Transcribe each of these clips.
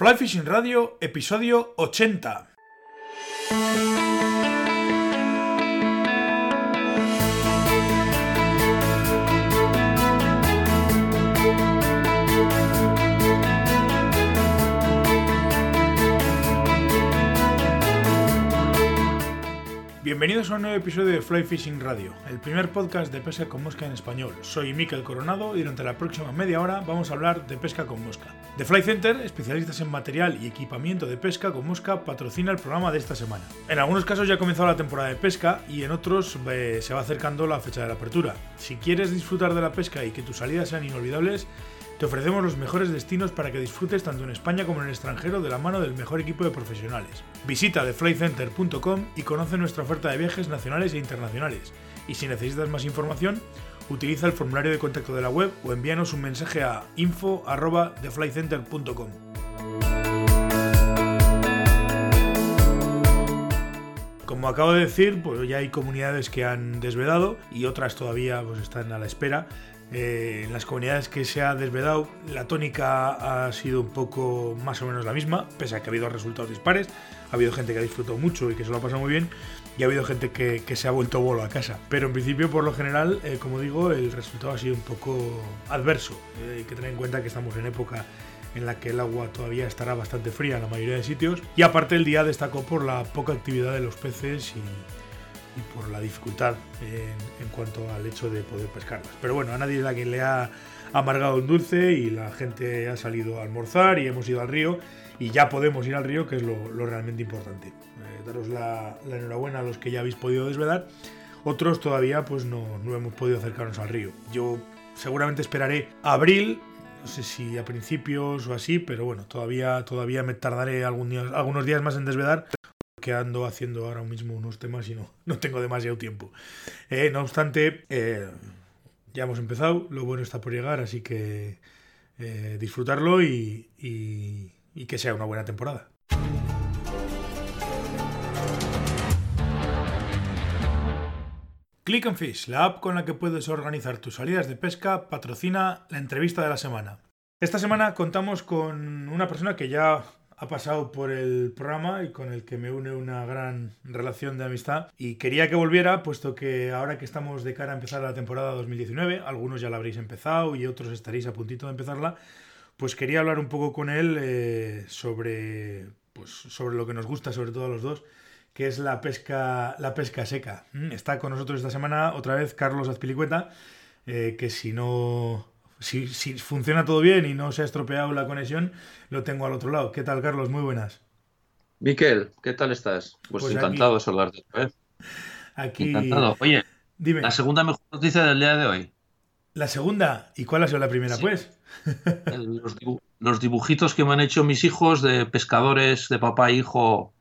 Fly Fishing Radio, episodio 80. Bienvenidos a un nuevo episodio de Fly Fishing Radio, el primer podcast de pesca con mosca en español. Soy Miquel Coronado y durante la próxima media hora vamos a hablar de pesca con mosca. The Fly Center, especialistas en material y equipamiento de pesca con mosca, patrocina el programa de esta semana. En algunos casos ya ha comenzado la temporada de pesca y en otros eh, se va acercando la fecha de la apertura. Si quieres disfrutar de la pesca y que tus salidas sean inolvidables, te ofrecemos los mejores destinos para que disfrutes tanto en España como en el extranjero de la mano del mejor equipo de profesionales. Visita theflycenter.com y conoce nuestra oferta de viajes nacionales e internacionales. Y si necesitas más información, utiliza el formulario de contacto de la web o envíanos un mensaje a info@theflycenter.com. Como acabo de decir, pues ya hay comunidades que han desvedado y otras todavía pues, están a la espera. Eh, en las comunidades que se ha desvedado, la tónica ha sido un poco más o menos la misma, pese a que ha habido resultados dispares. Ha habido gente que ha disfrutado mucho y que se lo ha pasado muy bien, y ha habido gente que, se ha vuelto bolo a casa. Pero en principio, por lo general, eh, como digo, el resultado ha sido un poco adverso. Eh, hay que tener en cuenta que estamos en época en la que el agua todavía estará bastante fría en la mayoría de sitios. Y aparte el día destacó por la poca actividad de los peces y, por la dificultad en, cuanto al hecho de poder pescarlas. Pero bueno, a nadie es a quien le ha amargado un dulce y la gente ha salido a almorzar y hemos ido al río y ya podemos ir al río, que es lo, realmente importante. Eh, daros la, enhorabuena a los que ya habéis podido desvedar. Otros todavía pues no, no hemos podido acercarnos al río. Yo seguramente esperaré abril no sé si a principios o así, pero bueno, todavía, todavía me tardaré algunos días más en desvedar que ando haciendo ahora mismo unos temas y no, no tengo demasiado tiempo. Eh, no obstante, eh, ya hemos empezado, lo bueno está por llegar, así que eh, disfrutarlo y, y que sea una buena temporada. Click and Fish, la app con la que puedes organizar tus salidas de pesca, patrocina la entrevista de la semana. Esta semana contamos con una persona que ya ha pasado por el programa y con el que me une una gran relación de amistad. Y quería que volviera, puesto que ahora que estamos de cara a empezar la temporada 2019, algunos ya la habréis empezado y otros estaréis a puntito de empezarla, pues quería hablar un poco con él eh, sobre, pues, sobre lo que nos gusta, sobre todo a los dos, que es la pesca, la pesca seca. Mm, está con nosotros esta semana otra vez Carlos Azpilicueta, eh, que si no si, funciona todo bien y no se ha estropeado la conexión, lo tengo al otro lado. ¿Qué tal, Carlos? Muy buenas. Miquel, ¿qué tal estás? Pues, pues encantado de saludarte. Aquí... Encantado. Oye, dime. La segunda mejor noticia del día de hoy. ¿La segunda? ¿Y cuál ha sido la primera, pues? los, dibujitos que me han hecho mis hijos de pescadores, de papá e hijo,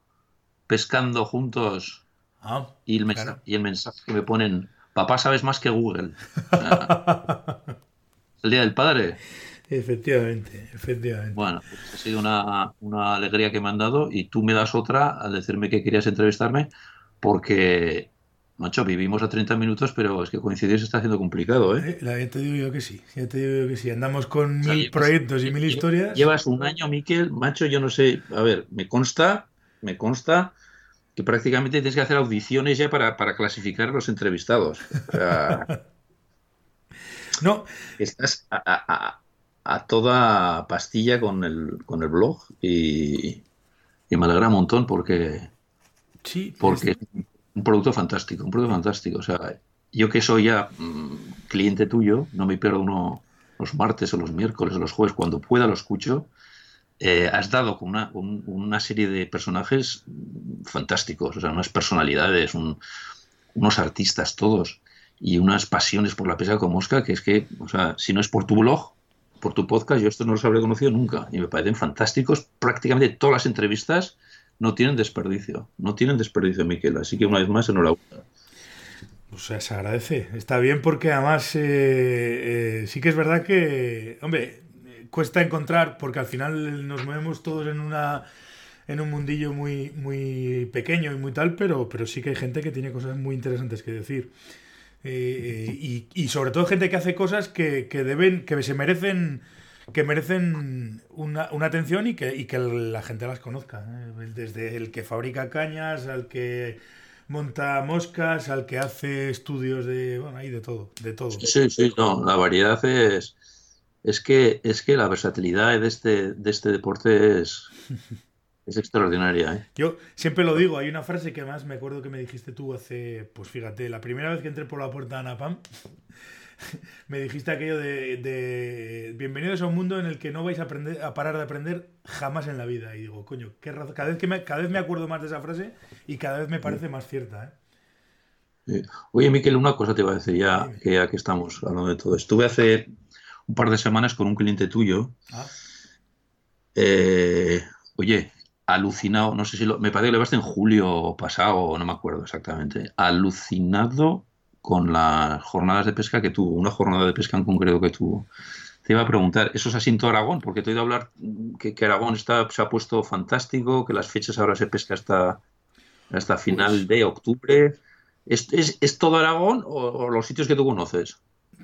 pescando juntos. Ah, y, el mensaje, y el mensaje que me ponen, papá sabes más que Google. el Día del Padre. Efectivamente, efectivamente. Bueno, pues ha sido una, una, alegría que me han dado y tú me das otra al decirme que querías entrevistarme porque, macho, vivimos a 30 minutos, pero es que coincidir se está haciendo complicado, ¿eh? eh ya te digo yo que sí, ya te digo yo que sí. Andamos con mil proyectos y mil historias. Llevas un año, Miquel, macho, yo no sé, a ver, me consta, me consta que prácticamente tienes que hacer audiciones ya para, para clasificar los entrevistados. O sea... No. Estás a, toda pastilla con el, con el blog y, me alegra un montón porque, sí, porque es un producto fantástico, un producto fantástico. O sea, yo que soy ya mm, cliente tuyo, no me pierdo uno los martes o los miércoles o los jueves, cuando pueda lo escucho. Eh, has dado con una, una, serie de personajes fantásticos, o sea, unas personalidades, unos artistas todos y unas pasiones por la pesca con mosca que es que, o sea, si no es por tu blog, por tu podcast, yo esto no los habría conocido nunca y me parecen fantásticos. Prácticamente todas las entrevistas no tienen desperdicio, no tienen desperdicio, Miquel. Así que una vez más, enhorabuena. O sea, se agradece. Está bien porque además eh, eh, sí que es verdad que, hombre, cuesta encontrar, porque al final nos movemos todos en una en un mundillo muy, muy pequeño y muy tal, pero, pero sí que hay gente que tiene cosas muy interesantes que decir. Eh, y, sobre todo gente que hace cosas que, deben, que se merecen que merecen una, atención y que, y que la gente las conozca. ¿eh? Desde el que fabrica cañas, al que monta moscas, al que hace estudios de, bueno, hay de todo, de todo. Sí, sí, no, la variedad es, es que, es que la versatilidad de este, de este deporte es, es extraordinaria. ¿eh? Yo siempre lo digo, hay una frase que además me acuerdo que me dijiste tú hace, pues fíjate, la primera vez que entré por la puerta de Anapam, me dijiste aquello de, bienvenidos a un mundo en el que no vais a, aprender, a parar de aprender jamás en la vida. Y digo, coño, qué razón. Cada vez, que me, cada vez me acuerdo más de esa frase y cada vez me parece más cierta. ¿eh? Oye, Miquel, una cosa te iba a decir ya que, ya que estamos hablando de todo. Estuve hace un par de semanas con un cliente tuyo. Ah. Eh, oye, alucinado, no sé si lo, me parece que lo llevaste en julio pasado, no me acuerdo exactamente, alucinado con las jornadas de pesca que tuvo, una jornada de pesca en concreto que tuvo. Te iba a preguntar, ¿eso es así en todo Aragón? Porque te he oído hablar que, Aragón está, se ha puesto fantástico, que las fechas ahora se pesca hasta, hasta final de octubre. ¿Es, es, todo Aragón o, los sitios que tú conoces?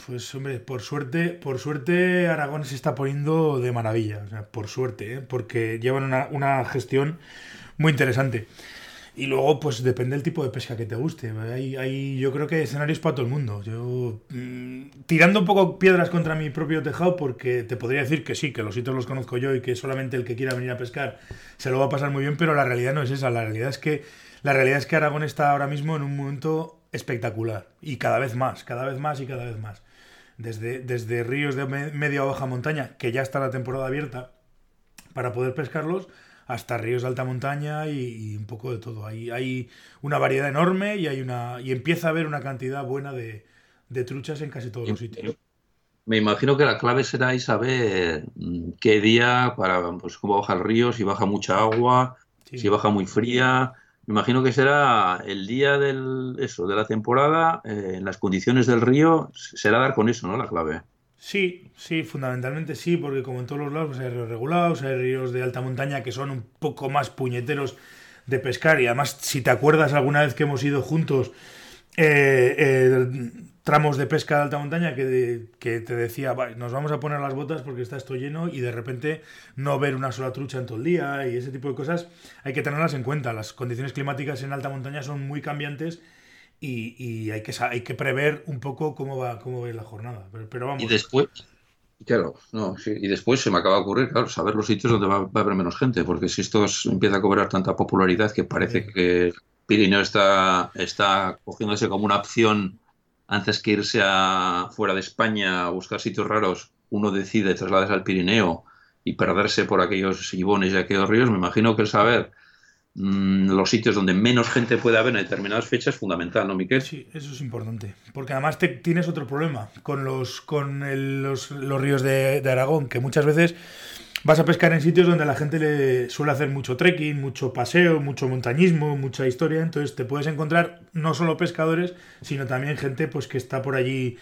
Pues hombre, por suerte, por suerte Aragón se está poniendo de maravilla, o sea, por suerte, ¿eh? porque llevan una, una gestión muy interesante. Y luego, pues depende del tipo de pesca que te guste. Hay, hay yo creo que hay escenarios para todo el mundo. Yo, mm, tirando un poco piedras contra mi propio tejado, porque te podría decir que sí, que los sitios los conozco yo y que solamente el que quiera venir a pescar se lo va a pasar muy bien, pero la realidad no es esa. La realidad es que, la realidad es que Aragón está ahora mismo en un momento espectacular. Y cada vez más, cada vez más y cada vez más. Desde, desde ríos de media o baja montaña, que ya está la temporada abierta para poder pescarlos, hasta ríos de alta montaña y, un poco de todo. Hay, hay una variedad enorme y hay una y empieza a haber una cantidad buena de, truchas en casi todos los sitios. Me imagino que la clave será saber mm, qué día, para pues cómo baja el río, si baja mucha agua, si baja muy fría. Me imagino que será el día del eso, de la temporada, eh, en las condiciones del río, será dar con eso, ¿no? La clave. Sí, sí, fundamentalmente sí, porque como en todos los lados pues hay ríos regulados, hay ríos de alta montaña que son un poco más puñeteros de pescar y además si te acuerdas alguna vez que hemos ido juntos eh, eh, tramos de pesca de alta montaña que, que te decía, nos vamos a poner las botas porque está esto lleno y de repente no ver una sola trucha en todo el día y ese tipo de cosas hay que tenerlas en cuenta. Las condiciones climáticas en alta montaña son muy cambiantes y, hay, que, hay que prever un poco cómo va, cómo va la jornada. Pero, vamos. Y después, claro, no, sí, y después se me acaba de ocurrir, claro, saber los sitios donde va, a haber menos gente, porque si esto empieza a cobrar tanta popularidad que parece que Pirineo está, está cogiéndose como una opción antes que irse a, fuera de España a buscar sitios raros, uno decide trasladarse al Pirineo y perderse por aquellos ibones y aquellos ríos, me imagino que el saber Mm, los sitios donde menos gente puede haber en determinadas fechas es fundamental, ¿no, Miquel? Sí, eso es importante. Porque además te, tienes otro problema con los, con los, ríos de, Aragón, que muchas veces vas a pescar en sitios donde la gente le suele hacer mucho trekking, mucho paseo, mucho montañismo, mucha historia. Entonces te puedes encontrar no solo pescadores, sino también gente pues que está por allí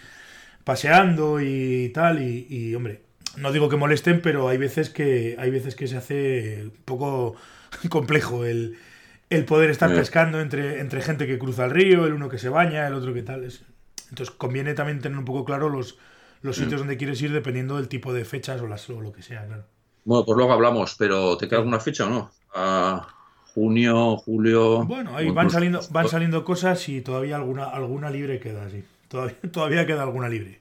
paseando y tal. Y, y hombre, no digo que molesten, pero hay veces que hay veces que se hace un poco complejo el, poder estar pescando entre, entre gente que cruza el río, el uno que se baña, el otro que tal. Entonces conviene también tener un poco claro los, los sitios donde quieres ir dependiendo del tipo de fechas o, las, o lo que sea, claro. Bueno, pues luego hablamos, pero ¿te queda alguna fecha o no? Junio, julio. Bueno, ahí van saliendo, van saliendo cosas y todavía alguna, alguna libre queda, sí. Todavía, todavía queda alguna libre.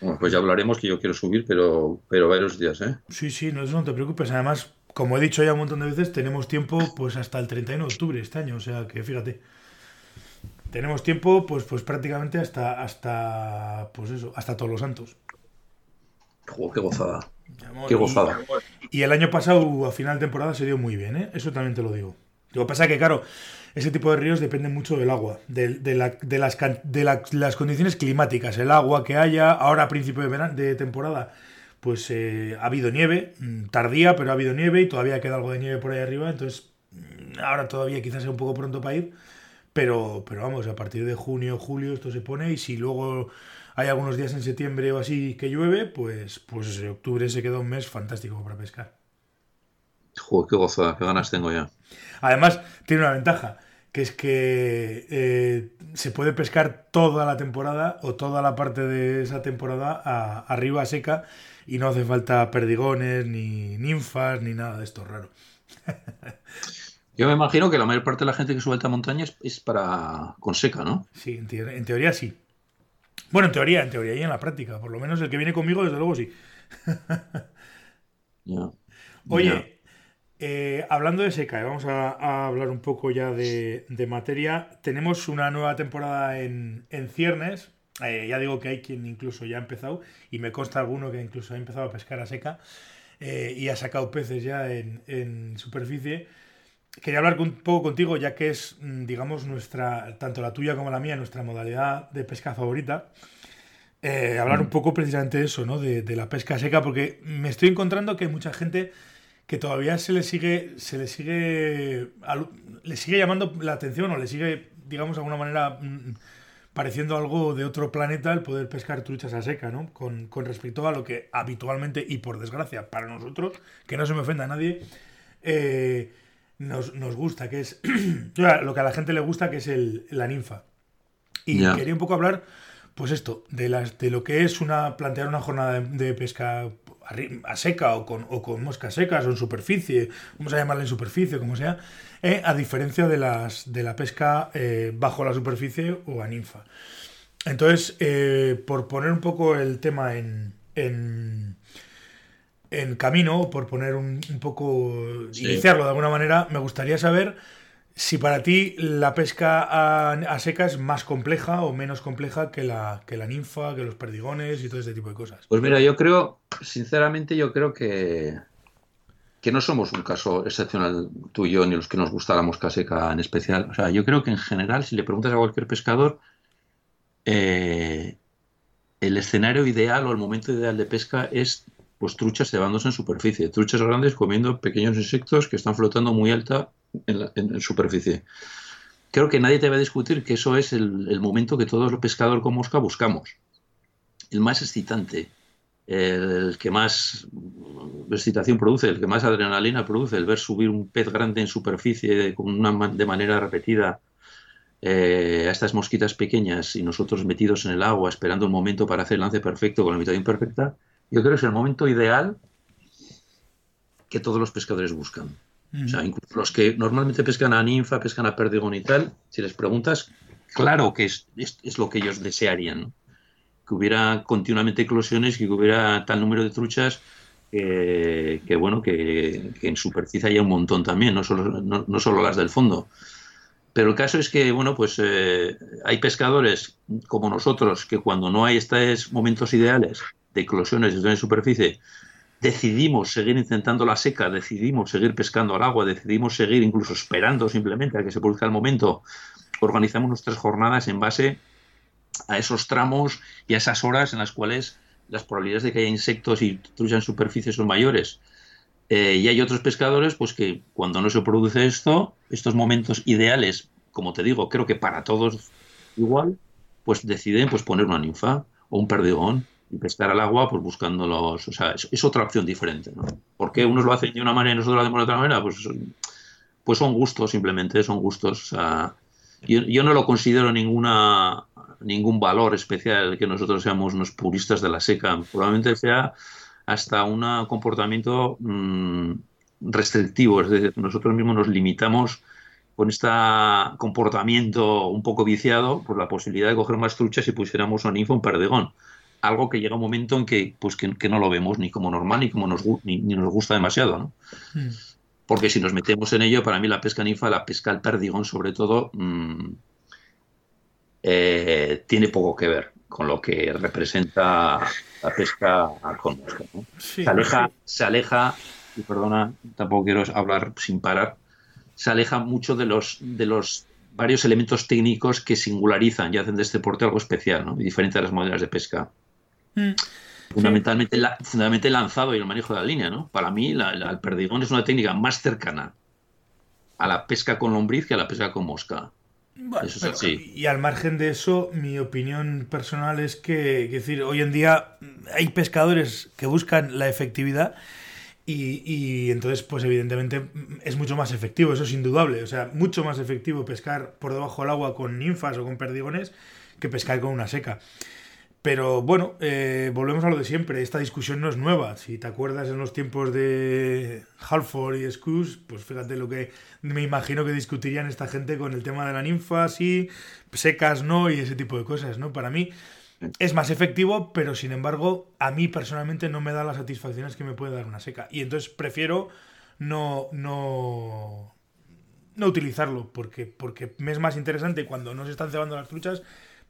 Bueno, pues ya hablaremos que yo quiero subir, pero, pero varios días, ¿eh? Sí, sí, no, no te preocupes. Además, como he dicho ya un montón de veces, tenemos tiempo pues hasta el 31 de octubre este año, o sea que fíjate. Tenemos tiempo pues pues prácticamente hasta hasta pues eso, hasta todos los santos. Qué gozada. qué gozada. Y, el año pasado a final de temporada se dio muy bien, ¿eh? Eso también te lo digo. Lo que pasa es que, claro, ese tipo de ríos depende mucho del agua, de, las, de las condiciones climáticas, el agua que haya, ahora a principio de, verano, de temporada pues eh, ha habido nieve, mm, tardía, pero ha habido nieve y todavía queda algo de nieve por ahí arriba, entonces mm, ahora todavía quizás sea un poco pronto para ir, pero, pero vamos, a partir de junio, julio esto se pone y si luego hay algunos días en septiembre o así que llueve, pues, pues octubre se queda un mes fantástico para pescar. Joder, qué gozada, qué ganas tengo ya. Además, tiene una ventaja, que es que eh, se puede pescar toda la temporada o toda la parte de esa temporada a, arriba seca y no hace falta perdigones, ni ninfas, ni nada de esto raro. Yo me imagino que la mayor parte de la gente que sube a montaña es, para con seca, ¿no? Sí, en, teoría sí. Bueno, en teoría, en teoría y en la práctica. Por lo menos el que viene conmigo, desde luego sí. Oye, eh, hablando de seca, vamos a, hablar un poco ya de, materia. Tenemos una nueva temporada en, ciernes. Eh, ya digo que hay quien incluso ya ha empezado, y me consta alguno que incluso ha empezado a pescar a seca eh, y ha sacado peces ya en, superficie. Quería hablar un poco contigo, ya que es, mm, digamos, nuestra, tanto la tuya como la mía, nuestra modalidad de pesca favorita. hablar un mm. poco precisamente de eso, ¿no? De, de la pesca seca, porque me estoy encontrando que mucha gente que todavía se le sigue, se le sigue, le sigue llamando la atención o le sigue, digamos, de alguna manera mm, pareciendo algo de otro planeta el poder pescar truchas a seca, ¿no? Con, respecto a lo que habitualmente, y por desgracia para nosotros, que no se me ofenda a nadie, eh, nos, gusta, que es lo que a la gente le gusta, que es el, la ninfa. Y quería un poco hablar, pues esto, de, las, de lo que es una plantear una jornada de pesca a seca o con, o con moscas secas o en superficie, vamos a llamarla en superficie, como sea, eh, a diferencia de, las, de la pesca eh, bajo la superficie o a ninfa. Entonces, eh, por poner un poco el tema en, en, en camino, por poner un, poco, iniciarlo de alguna manera, me gustaría saber si para ti la pesca a, seca es más compleja o menos compleja que la, que la ninfa, que los perdigones y todo este tipo de cosas. Pues mira, yo creo, sinceramente, yo creo que, que no somos un caso excepcional tú y yo, ni los que nos gusta la mosca seca en especial. O sea, yo creo que en general, si le preguntas a cualquier pescador, eh, el escenario ideal o el momento ideal de pesca es pues truchas cevándose en superficie, truchas grandes comiendo pequeños insectos que están flotando muy alta en, superficie. Creo que nadie te va a discutir que eso es el, momento que todos los pescadores con mosca buscamos. El más excitante, el que más excitación produce, el que más adrenalina produce, el ver subir un pez grande en superficie con una, de manera repetida eh, a estas mosquitas pequeñas y nosotros metidos en el agua esperando un momento para hacer el lance perfecto con la mitad imperfecta, yo creo que es el momento ideal que todos los pescadores buscan. O sea, incluso los que normalmente pescan a ninfa, pescan a perdigón y tal, si les preguntas, claro que es, es, lo que ellos desearían. Que hubiera continuamente eclosiones, que hubiera tal número de truchas, que, bueno, que, en superficie haya un montón también, no solo, no, solo las del fondo. Pero el caso es que, bueno, pues eh, hay pescadores como nosotros que cuando no hay estos momentos ideales de eclosiones en superficie, decidimos seguir intentando la seca, decidimos seguir pescando al agua, decidimos seguir incluso esperando simplemente a que se produzca el momento, organizamos nuestras jornadas en base a esos tramos y a esas horas en las cuales las probabilidades de que haya insectos y trucha en superficie son mayores. Eh, y hay otros pescadores pues que cuando no se produce esto, estos momentos ideales, como te digo, creo que para todos igual, pues deciden pues poner una ninfa o un perdigón pescar al agua, pues buscando los. Es, otra opción diferente, ¿no? ¿Por qué unos lo hacen de una manera y nosotros lo hacemos de otra manera? Pues, pues son gustos, simplemente, son gustos. O sea, yo, no lo considero ninguna ningún valor especial que nosotros seamos unos puristas de la seca. Probablemente sea hasta un comportamiento mm, restrictivo, es decir, nosotros mismos nos limitamos con este comportamiento un poco viciado por la posibilidad de coger más truchas si pusiéramos un info un perdigón algo que llega un momento en que, pues, que, no lo vemos ni como normal ni como nos, ni, nos gusta demasiado. ¿no? Hmm. Porque si nos metemos en ello, para mí la pesca ninfa, la pesca al perdigón sobre todo, mm, eh, tiene poco que ver con lo que representa la pesca con mosca. se, aleja, se aleja, y perdona, tampoco quiero hablar sin parar, se aleja mucho de los, de los varios elementos técnicos que singularizan y hacen de este deporte algo especial, ¿no? y diferente a las modelos de pesca. Mm. Fundamentalmente, fundamentalmente lanzado y el manejo de la línea, ¿no? Para mí, el perdigón es una técnica más cercana a la pesca con lombriz que a la pesca con mosca. Y al margen de eso, mi opinión personal es que, decir, hoy en día hay pescadores que buscan la efectividad Y, y, entonces, pues evidentemente es mucho más efectivo, eso es indudable. O sea, mucho más efectivo pescar por debajo del agua con ninfas o con perdigones que pescar con una seca. Pero bueno, eh, volvemos a lo de siempre. Esta discusión no es nueva. Si te acuerdas en los tiempos de Halford y Scus, pues fíjate lo que me imagino que discutirían esta gente con el tema de la ninfa, sí, secas no y ese tipo de cosas, ¿no? Para mí es más efectivo, pero sin embargo, a mí personalmente no me da las satisfacciones que me puede dar una seca. Y entonces prefiero no, no, no utilizarlo, porque, porque me es más interesante cuando no se están cebando las truchas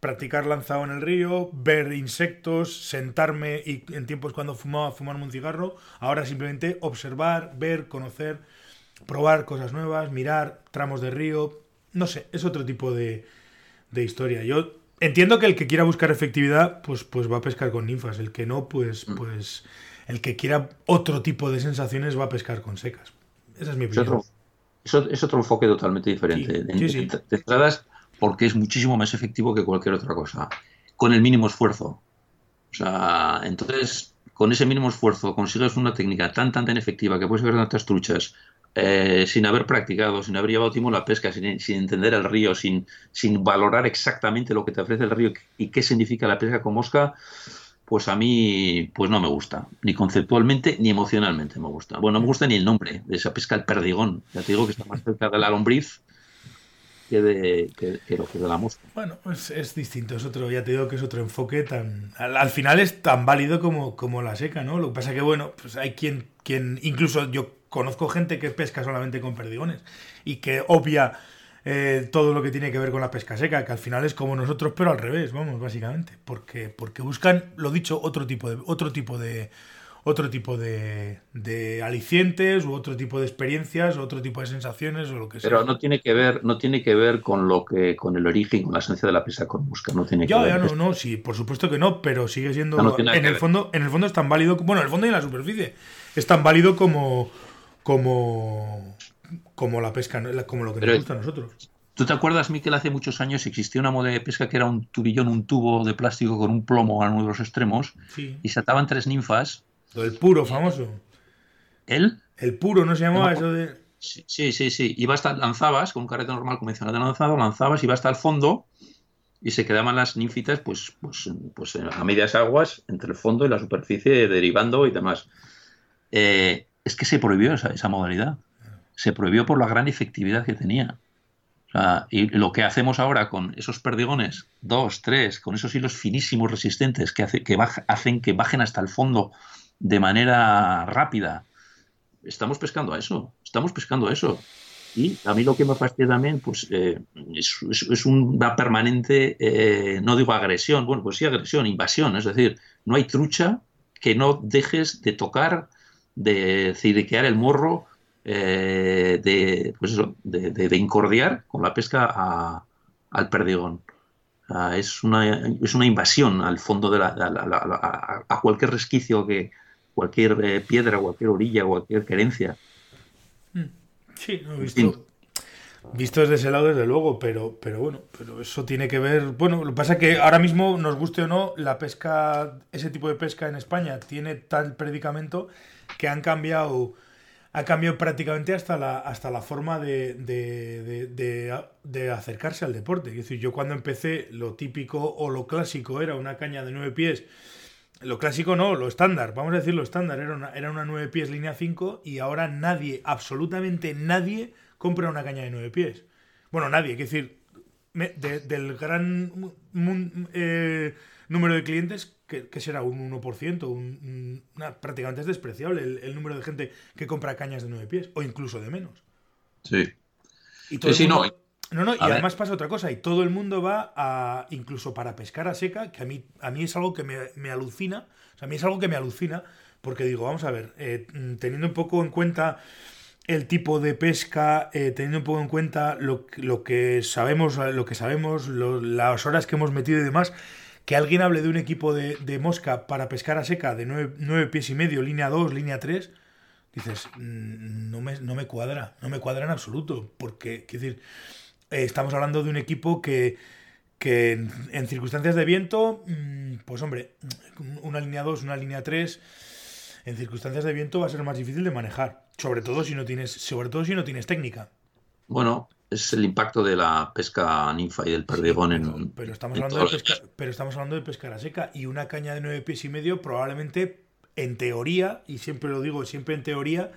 practicar lanzado en el río, ver insectos, sentarme y en tiempos cuando fumaba, fumarme un cigarro. Ahora simplemente observar, ver, conocer, probar cosas nuevas, mirar tramos de río. No sé, es otro tipo de, de historia. Yo Entiendo que el que quiera buscar efectividad, pues, pues va a pescar con ninfas. El que no, pues, mm. pues el que quiera otro tipo de sensaciones va a pescar con secas. Esa es mi opinión. Es otro, es otro enfoque totalmente diferente. Sí, sí, entradas porque es muchísimo más efectivo que cualquier otra cosa. Con el mínimo esfuerzo. O sea, entonces, con ese mínimo esfuerzo consigues una técnica tan, tan, tan efectiva que puedes ver tantas truchas eh, sin haber practicado, sin haber llevado timo la pesca, sin, entender el río, sin, sin valorar exactamente lo que te ofrece el río y qué significa la pesca con mosca, pues a mí pues no me gusta, ni conceptualmente ni emocionalmente me gusta. Bueno, no me gusta ni el nombre de esa pesca, el perdigón. Ya te digo que está más cerca de la lombriz que de, lo que de la mosca. Bueno, es, es, distinto, es otro, ya te digo que es otro enfoque tan. Al, final es tan válido como, como la seca, ¿no? Lo que pasa que, bueno, pues hay quien, quien incluso yo conozco gente que pesca solamente con perdigones y que obvia eh, todo lo que tiene que ver con la pesca seca, que al final es como nosotros, pero al revés, vamos, básicamente, porque, porque buscan, lo dicho, otro tipo de, otro tipo de, otro tipo de, de, alicientes u otro tipo de experiencias, otro tipo de sensaciones o lo que sea. Pero no tiene que ver, no tiene que ver con lo que, con el origen, con la esencia de la pesca con busca, no tiene ya, que ya, no, no, sí, por supuesto que no, pero sigue siendo en el fondo, en el fondo es tan válido, bueno, en el fondo y en la superficie, es tan válido como como, como la pesca, como lo que nos gusta a nosotros. ¿Tú te acuerdas, Miquel, hace muchos años existía una moda de pesca que era un tubillón, un tubo de plástico con un plomo a uno de los extremos y se ataban tres ninfas? El puro, famoso. ¿El? El puro, ¿no se llamaba eso de...? Sí, sí, sí. Iba hasta, lanzabas con un carrete normal convencional de lanzado, lanzabas, iba hasta el fondo y se quedaban las ninfitas pues, pues, pues a medias aguas entre el fondo y la superficie derivando y demás. Eh, es que se prohibió esa, modalidad. Se prohibió por la gran efectividad que tenía. y lo que hacemos ahora con esos perdigones, dos, tres, con esos hilos finísimos resistentes que, hace, que hacen que bajen hasta el fondo de manera rápida, estamos pescando a eso, estamos pescando a eso. Y a mí lo que me fastidia también pues, eh, es, una permanente, eh, no digo agresión, bueno, pues sí agresión, invasión, es decir, no hay trucha que no dejes de tocar de cidiquear el morro, eh, de, pues de, incordiar con la pesca al perdigón. es, una, es una invasión al fondo de a, cualquier resquicio que cualquier eh, piedra, cualquier orilla, cualquier querencia. Hmm. Sí, no he visto. Visto desde ese lado, desde luego, pero, pero bueno, pero eso tiene que ver. Bueno, lo que pasa es que ahora mismo, nos guste o no, la pesca, ese tipo de pesca en España tiene tal predicamento que han cambiado ha cambiado prácticamente hasta la, hasta la forma de, de, acercarse al deporte. Es decir, yo cuando empecé, lo típico o lo clásico era una caña de nueve pies. Lo clásico no, lo estándar, vamos a decir lo estándar, era una, era una 9 pies línea 5 y ahora nadie, absolutamente nadie, compra una caña de nueve pies. Bueno, nadie, es decir, del gran eh, número de clientes que, será un 1%, un, prácticamente es despreciable el, número de gente que compra cañas de nueve pies, o incluso de menos. Sí. Y todo sí, no. No, no, y además pasa otra cosa, y todo el mundo va a, incluso para pescar a seca, que a mí, a mí es algo que me, alucina, o sea, a mí es algo que me alucina, porque digo, vamos a ver, eh, teniendo un poco en cuenta el tipo de pesca, eh, teniendo un poco en cuenta lo, lo, que sabemos, lo que sabemos, las horas que hemos metido y demás, que alguien hable de un equipo de, mosca para pescar a seca de nueve pies y medio, línea 2, línea 3, dices, mm, no me, no me cuadra, no me cuadra en absoluto, porque, quiero decir, estamos hablando de un equipo que, que en, circunstancias de viento, mm, pues hombre, una línea 2, una línea 3, en circunstancias de viento va a ser más difícil de manejar, sobre todo si no tienes, sobre todo si no tienes técnica. Bueno, es el impacto de la pesca ninfa y del perdigón en. Pero estamos, hablando de pesca, pero estamos hablando de pescar a seca y una caña de nueve pies y medio probablemente, en teoría, y siempre lo digo, siempre en teoría,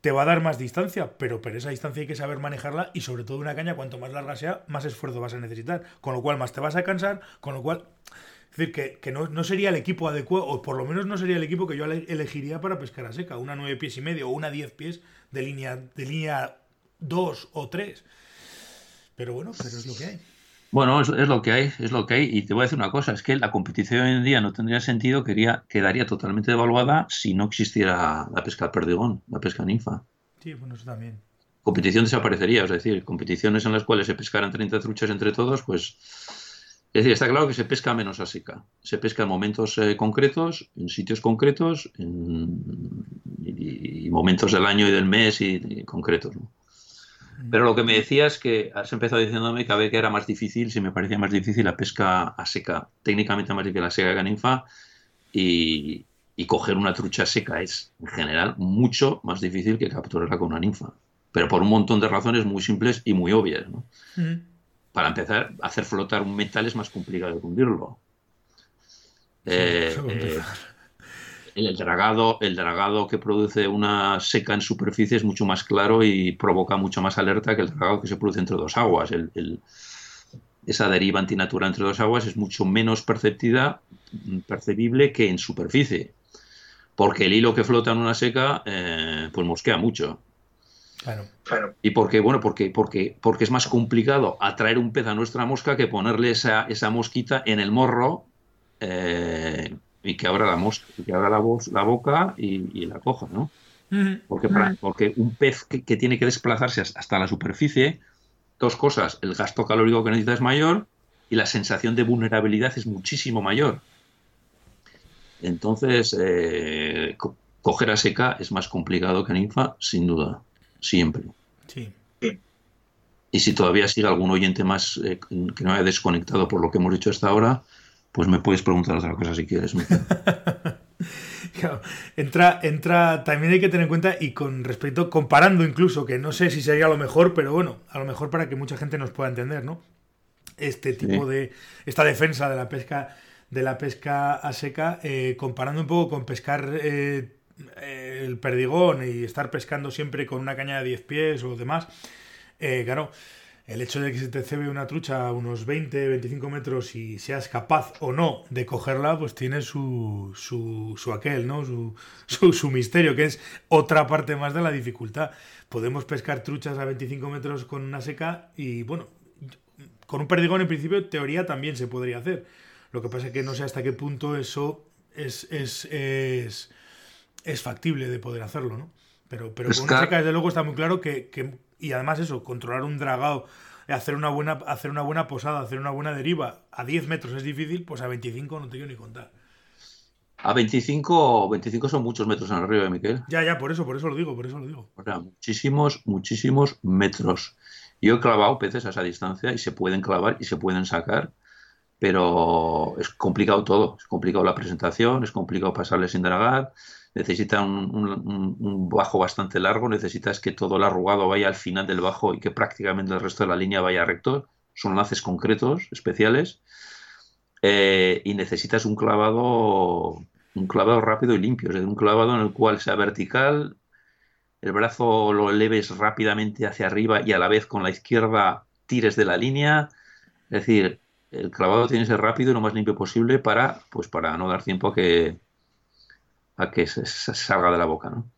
te va a dar más distancia, pero, pero esa distancia hay que saber manejarla y sobre todo una caña, cuanto más larga sea, más esfuerzo vas a necesitar, con lo cual más te vas a cansar, con lo cual... Es decir, que, que no, no, sería el equipo adecuado, o por lo menos no sería el equipo que yo elegiría para pescar a seca, una nueve pies y medio o una diez pies de línea, de línea 2 o 3. Pero bueno, pero es lo que hay. Bueno, es, lo que hay, es lo que hay. Y te voy a decir una cosa, es que la competición hoy en día no tendría sentido, quería, quedaría totalmente devaluada si no existiera la pesca perdigón, la pesca ninfa. Sí, bueno, eso también. Competición desaparecería, es decir, competiciones en las cuales se pescaran 30 truchas entre todos, pues... Es decir, está claro que se pesca menos a seca. Se pesca en momentos eh, concretos, en sitios concretos, en, y, momentos del año y del mes y, concretos. ¿no? Pero lo que me decía es que has empezado diciéndome que a ver que era más difícil, si me parecía más difícil la pesca a seca, técnicamente más difícil la seca que ninfa, y, coger una trucha seca es, en general, mucho más difícil que capturarla con una ninfa. Pero por un montón de razones muy simples y muy obvias. ¿no? Para empezar, hacer flotar un metal es más complicado de hundirlo. Eh, eh, el dragado, el dragado que produce una seca en superficie es mucho más claro y provoca mucho más alerta que el dragado que se produce entre dos aguas. esa deriva antinatural entre dos aguas es mucho menos perceptida, percebible que en superficie. Porque el hilo que flota en una seca, eh, pues mosquea mucho. Claro, Y porque, bueno, porque, porque, porque es más complicado atraer un pez a nuestra mosca que ponerle esa, esa mosquita en el morro eh, y que abra la mosca, que abra la, voz, la boca y, la coja, ¿no? Porque, porque un pez que, tiene que desplazarse hasta la superficie, dos cosas, el gasto calórico que necesita es mayor y la sensación de vulnerabilidad es muchísimo mayor. Entonces, eh, coger a seca es más complicado que a ninfa, sin duda, siempre. Sí. Y si todavía sigue algún oyente más eh, que no haya desconectado por lo que hemos dicho hasta ahora, pues me puedes preguntar otra cosa si quieres. entra, entra, también hay que tener en cuenta y con respecto, comparando incluso, que no sé si sería lo mejor, pero bueno, a lo mejor para que mucha gente nos pueda entender, ¿no? Este tipo de, esta defensa de la pesca, de la pesca a seca, eh, comparando un poco con pescar eh, el perdigón y estar pescando siempre con una caña de 10 pies o demás, eh, claro, el hecho de que se te cebe una trucha a unos 20, 25 metros y seas capaz o no de cogerla, pues tiene su, su, su aquel, ¿no? Su, su, misterio, que es otra parte más de la dificultad. Podemos pescar truchas a 25 metros con una seca y, bueno, con un perdigón en principio, teoría también se podría hacer. Lo que pasa es que no sé hasta qué punto eso es, es, es, es factible de poder hacerlo, ¿no? Pero, pero con una seca, desde luego, está muy claro que, que y además eso, controlar un dragado, hacer una buena, hacer una buena posada, hacer una buena deriva, a 10 metros es difícil, pues a 25 no te quiero ni contar. A 25, 25 son muchos metros en el río de Miquel. Ya, ya, por eso, por eso lo digo, por eso lo digo. O sea, muchísimos, muchísimos metros. Yo he clavado peces a esa distancia y se pueden clavar y se pueden sacar, pero es complicado todo. Es complicado la presentación, es complicado pasarle sin dragar, necesita un, bajo bastante largo, necesitas que todo el arrugado vaya al final del bajo y que prácticamente el resto de la línea vaya recto. Son lances concretos, especiales. Eh, y necesitas un clavado, un clavado rápido y limpio, es decir, un clavado en el cual sea vertical, el brazo lo eleves rápidamente hacia arriba y a la vez con la izquierda tires de la línea. Es decir, el clavado tiene que ser rápido y lo más limpio posible para, pues para no dar tiempo a que, a que se, salga de la boca, ¿no?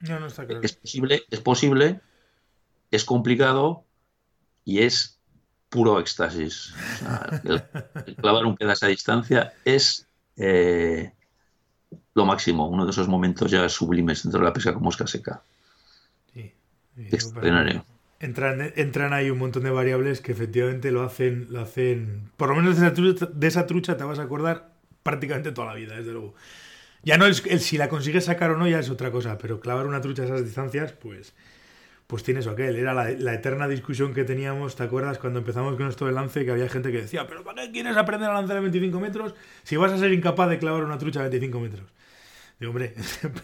No, no está claro. Es posible, es posible, es complicado y es puro éxtasis. el, clavar un pedazo a distancia es eh, lo máximo, uno de esos momentos ya sublimes dentro de la pesca con mosca seca. Sí, Extraordinario. Entran, entran ahí un montón de variables que efectivamente lo hacen, lo hacen. Por lo menos de esa, trucha, de esa trucha te vas a acordar prácticamente toda la vida, desde luego. Ya no es el si la consigues sacar o no, ya es otra cosa, pero clavar una trucha a esas distancias, pues, pues tiene eso aquel. Era la, eterna discusión que teníamos, ¿te acuerdas? Cuando empezamos con esto del lance, que había gente que decía, ¿pero para qué quieres aprender a lanzar a 25 metros si vas a ser incapaz de clavar una trucha a 25 metros? hombre,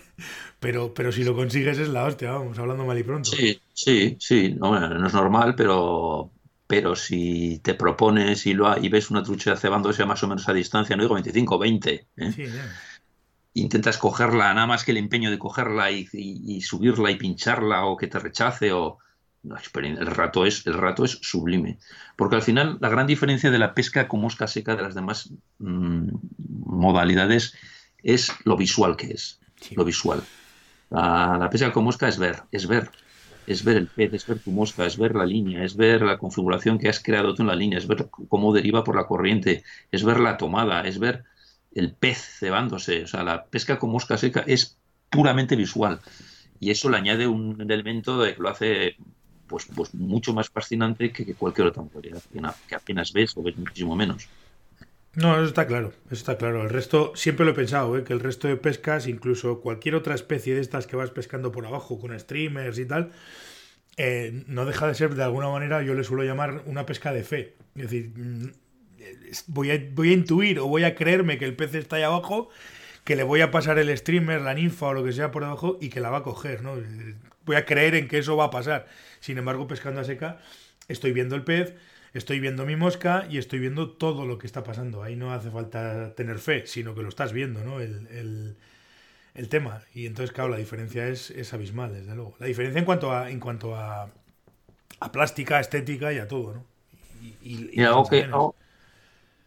pero, pero si lo consigues es la hostia, vamos, hablando mal y pronto. Sí, sí, sí, no, no es normal, pero, pero si te propones y, lo, y ves una trucha cebándose a más o menos a distancia, no digo 25, 20, ¿eh? Intentas cogerla, nada más que el empeño de cogerla y, subirla y pincharla o que te rechace o... el rato, es, el rato es sublime. Porque al final la gran diferencia de la pesca con mosca seca de las demás mm, modalidades es lo visual que es. Lo visual. La, pesca con mosca es ver, es ver. Es ver el pez, es ver tu mosca, es ver la línea, es ver la configuración que has creado tú en la línea, es ver cómo deriva por la corriente, es ver la tomada, es ver el pez cebándose. O sea, la pesca con mosca seca es puramente visual. Y eso le añade un elemento que lo hace pues, pues mucho más fascinante que, cualquier otra modalidad, que apenas ves o ves muchísimo menos. No, eso está claro, eso está claro. El resto, siempre lo he pensado, ¿eh? que el resto de pescas, incluso cualquier otra especie de estas que vas pescando por abajo con streamers y tal, eh, no deja de ser de alguna manera, yo le suelo llamar una pesca de fe. Es decir, voy a, voy a intuir o voy a creerme que el pez está ahí abajo, que le voy a pasar el streamer, la ninfa o lo que sea por abajo y que la va a coger, ¿no? Voy a creer en que eso va a pasar. Sin embargo, pescando a seca, estoy viendo el pez estoy viendo mi mosca y estoy viendo todo lo que está pasando. Ahí no hace falta tener fe, sino que lo estás viendo, ¿no? El, tema. Y entonces, claro, la diferencia es, es, abismal, desde luego. La diferencia en cuanto a, en cuanto a, a plástica, estética y a todo, ¿no? Y,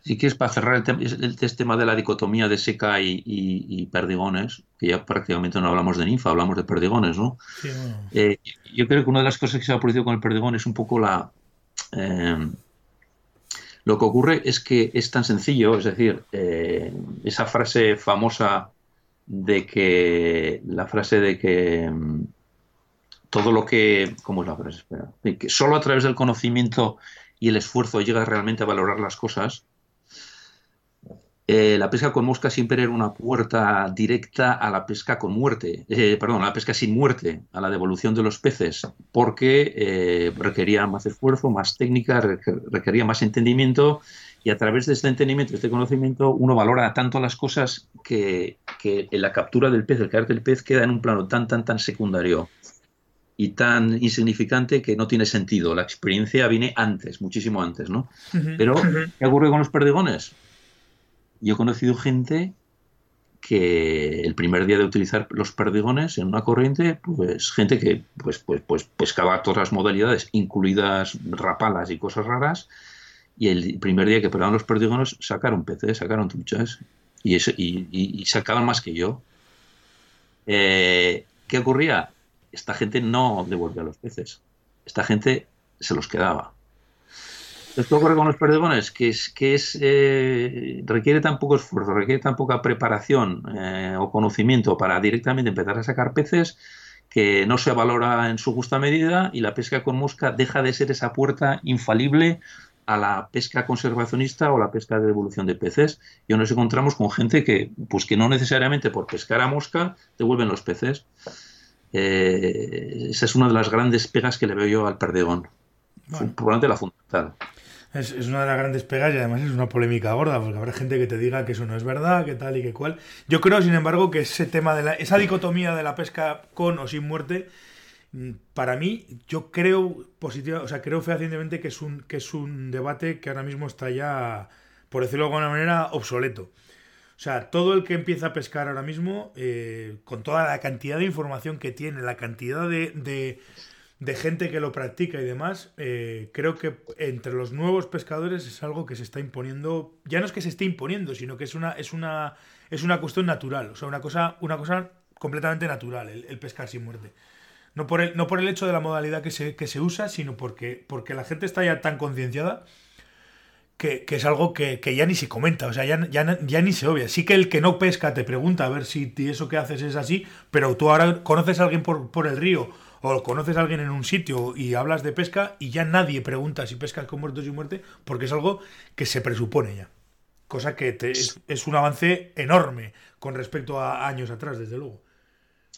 si quieres, para cerrar el, tema, el, tema de la dicotomía de seca y, perdigones, que ya prácticamente no hablamos de ninfa, hablamos de perdigones, ¿no? Eh, yo creo que una de las cosas que se ha producido con el perdigón es un poco la, eh, lo que ocurre es que es tan sencillo, es decir, eh, esa frase famosa de que, la frase de que mm, todo lo que, ¿cómo es la frase? Espera, que solo a través del conocimiento y el esfuerzo llegas realmente a valorar las cosas, eh, la pesca con mosca siempre era una puerta directa a la pesca con muerte, eh, perdón, a la pesca sin muerte, a la devolución de los peces, porque eh, requería más esfuerzo, más técnica, requería más entendimiento y a través de este entendimiento, este conocimiento, uno valora tanto las cosas que, que en la captura del pez, el caer del pez, queda en un plano tan, tan, tan secundario y tan insignificante que no tiene sentido. La experiencia viene antes, muchísimo antes, ¿no? Pero, ¿qué ocurre con los perdigones? Yo he conocido gente que el primer día de utilizar los perdigones en una corriente, pues gente que pues, pues, pues pescaba todas las modalidades, incluidas rapalas y cosas raras, y el primer día que probaban los perdigones sacaron peces, sacaron truchas, y, y, sacaban más que yo. Eh, ¿Qué ocurría? Esta gente no devolvía los peces, esta gente se los quedaba. Esto ocurre con los perdigones, que es que es eh, requiere tan poco esfuerzo, requiere tan poca preparación eh, o conocimiento para directamente empezar a sacar peces que no se valora en su justa medida y la pesca con mosca deja de ser esa puerta infalible a la pesca conservacionista o la pesca de devolución de peces. Y nos encontramos con gente que pues que no necesariamente por pescar a mosca devuelven los peces. Eh, esa es una de las grandes pegas que le veo yo al probablemente la fundamental es, una de las grandes pegas y además es una polémica gorda, porque habrá gente que te diga que eso no es verdad, que tal y que cual. Yo creo, sin embargo, que ese tema de la, esa dicotomía de la pesca con o sin muerte, mm, para mí, yo creo positiva, o sea, creo fehacientemente que es un, que es un debate que ahora mismo está ya, por decirlo de alguna manera, obsoleto. O sea, todo el que empieza a pescar ahora mismo, eh, con toda la cantidad de información que tiene, la cantidad de de gente que lo practica y demás, eh, creo que entre los nuevos pescadores es algo que se está imponiendo, ya no es que se esté imponiendo, sino que es una, es una, es una cuestión natural, o sea, una cosa, una cosa completamente natural, el, pescar sin muerte. No por, el, no por el hecho de la modalidad que se, que se usa, sino porque, porque la gente está ya tan concienciada que, es algo que, ya ni se comenta, o sea, ya, ya, ya, ni se obvia. Sí que el que no pesca te pregunta a ver si eso que haces es así, pero tú ahora conoces a alguien por, por el río o conoces a alguien en un sitio y hablas de pesca y ya nadie pregunta si pescas con muertos y muerte porque es algo que se presupone ya. Cosa que es, un avance enorme con respecto a años atrás, desde luego.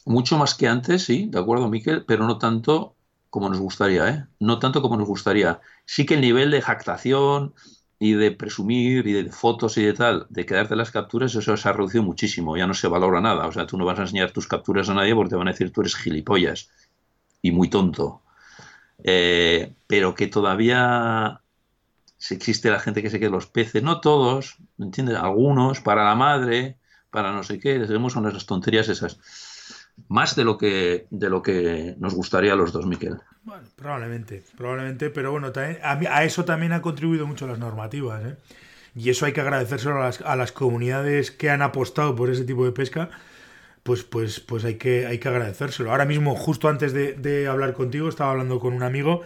Mucho más que antes, sí, de acuerdo, Miquel, pero no tanto como nos gustaría, ¿eh? No tanto como nos gustaría. Sí que el nivel de jactación, y de presumir y de fotos y de tal, de quedarte las capturas, eso se ha reducido muchísimo, ya no se valora nada. O sea, tú no vas a enseñar tus capturas a nadie porque te van a decir tú eres gilipollas y muy tonto. Eh, pero que todavía si existe la gente que se quede los peces, no todos, ¿me entiendes? Algunos, para la madre, para no sé qué, tenemos son esas tonterías esas. Más de lo que de lo que nos gustaría los dos, Miquel. Probablemente, probablemente, pero bueno, también, a, eso también han contribuido mucho las normativas, ¿eh? Y eso hay que agradecérselo a las, a las comunidades que han apostado por ese tipo de pesca, pues, pues, pues hay, que, hay que agradecérselo. Ahora mismo, justo antes de, hablar contigo, estaba hablando con un amigo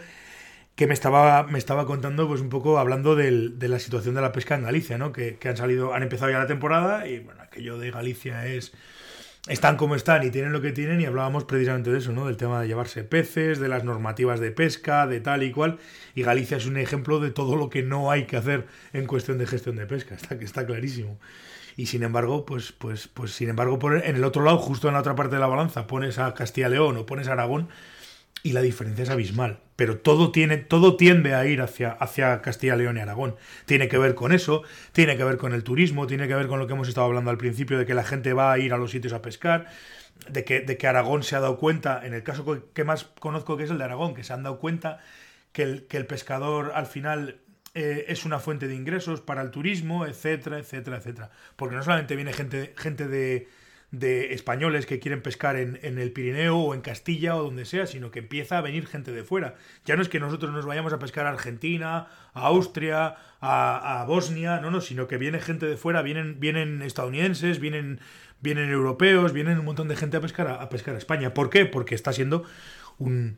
que me estaba, me estaba contando, pues un poco hablando del, de la situación de la pesca en Galicia, ¿no? Que, que, han salido, han empezado ya la temporada y bueno, aquello de Galicia es están como están y tienen lo que tienen y hablábamos precisamente de eso, ¿no? Del tema de llevarse peces, de las normativas de pesca, de tal y cual. Y Galicia es un ejemplo de todo lo que no hay que hacer en cuestión de gestión de pesca, está clarísimo. Y sin embargo, pues, pues, pues sin embargo, en el otro lado, justo en la otra parte de la balanza, pones a Castilla-León o pones a Aragón y la diferencia es abismal. Pero todo, tiene, todo tiende a ir hacia, hacia Castilla, León y Aragón. Tiene que ver con eso, tiene que ver con el turismo, tiene que ver con lo que hemos estado hablando al principio, de que la gente va a ir a los sitios a pescar, de que, de que Aragón se ha dado cuenta, en el caso que más conozco que es el de Aragón, que se han dado cuenta que que el pescador al final eh, es una fuente de ingresos para el turismo, etcétera, etcétera, etcétera. Porque no solamente viene gente, gente de de españoles que quieren pescar en, el Pirineo o en Castilla o donde sea, sino que empieza a venir gente de fuera. Ya no es que nosotros nos vayamos a pescar a Argentina, a Austria, a, Bosnia, no, no, sino que viene gente de fuera, vienen, vienen estadounidenses, vienen, vienen europeos, vienen un montón de gente a pescar a, pescar a España. ¿Por qué? Porque está siendo un,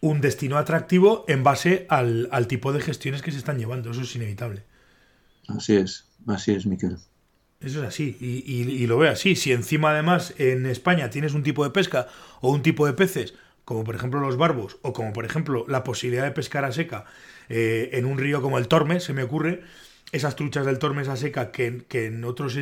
un destino atractivo en base al, al tipo de gestiones que se están llevando. Eso es inevitable. Así es, así es, Miquel. Eso es así, y, lo veo así. Si encima además en España tienes un tipo de pesca o un tipo de peces, como por ejemplo los barbos, o como por ejemplo la posibilidad de pescar a seca eh, en un río como el Tormes, se me ocurre, esas truchas del Tormes a seca que, en otros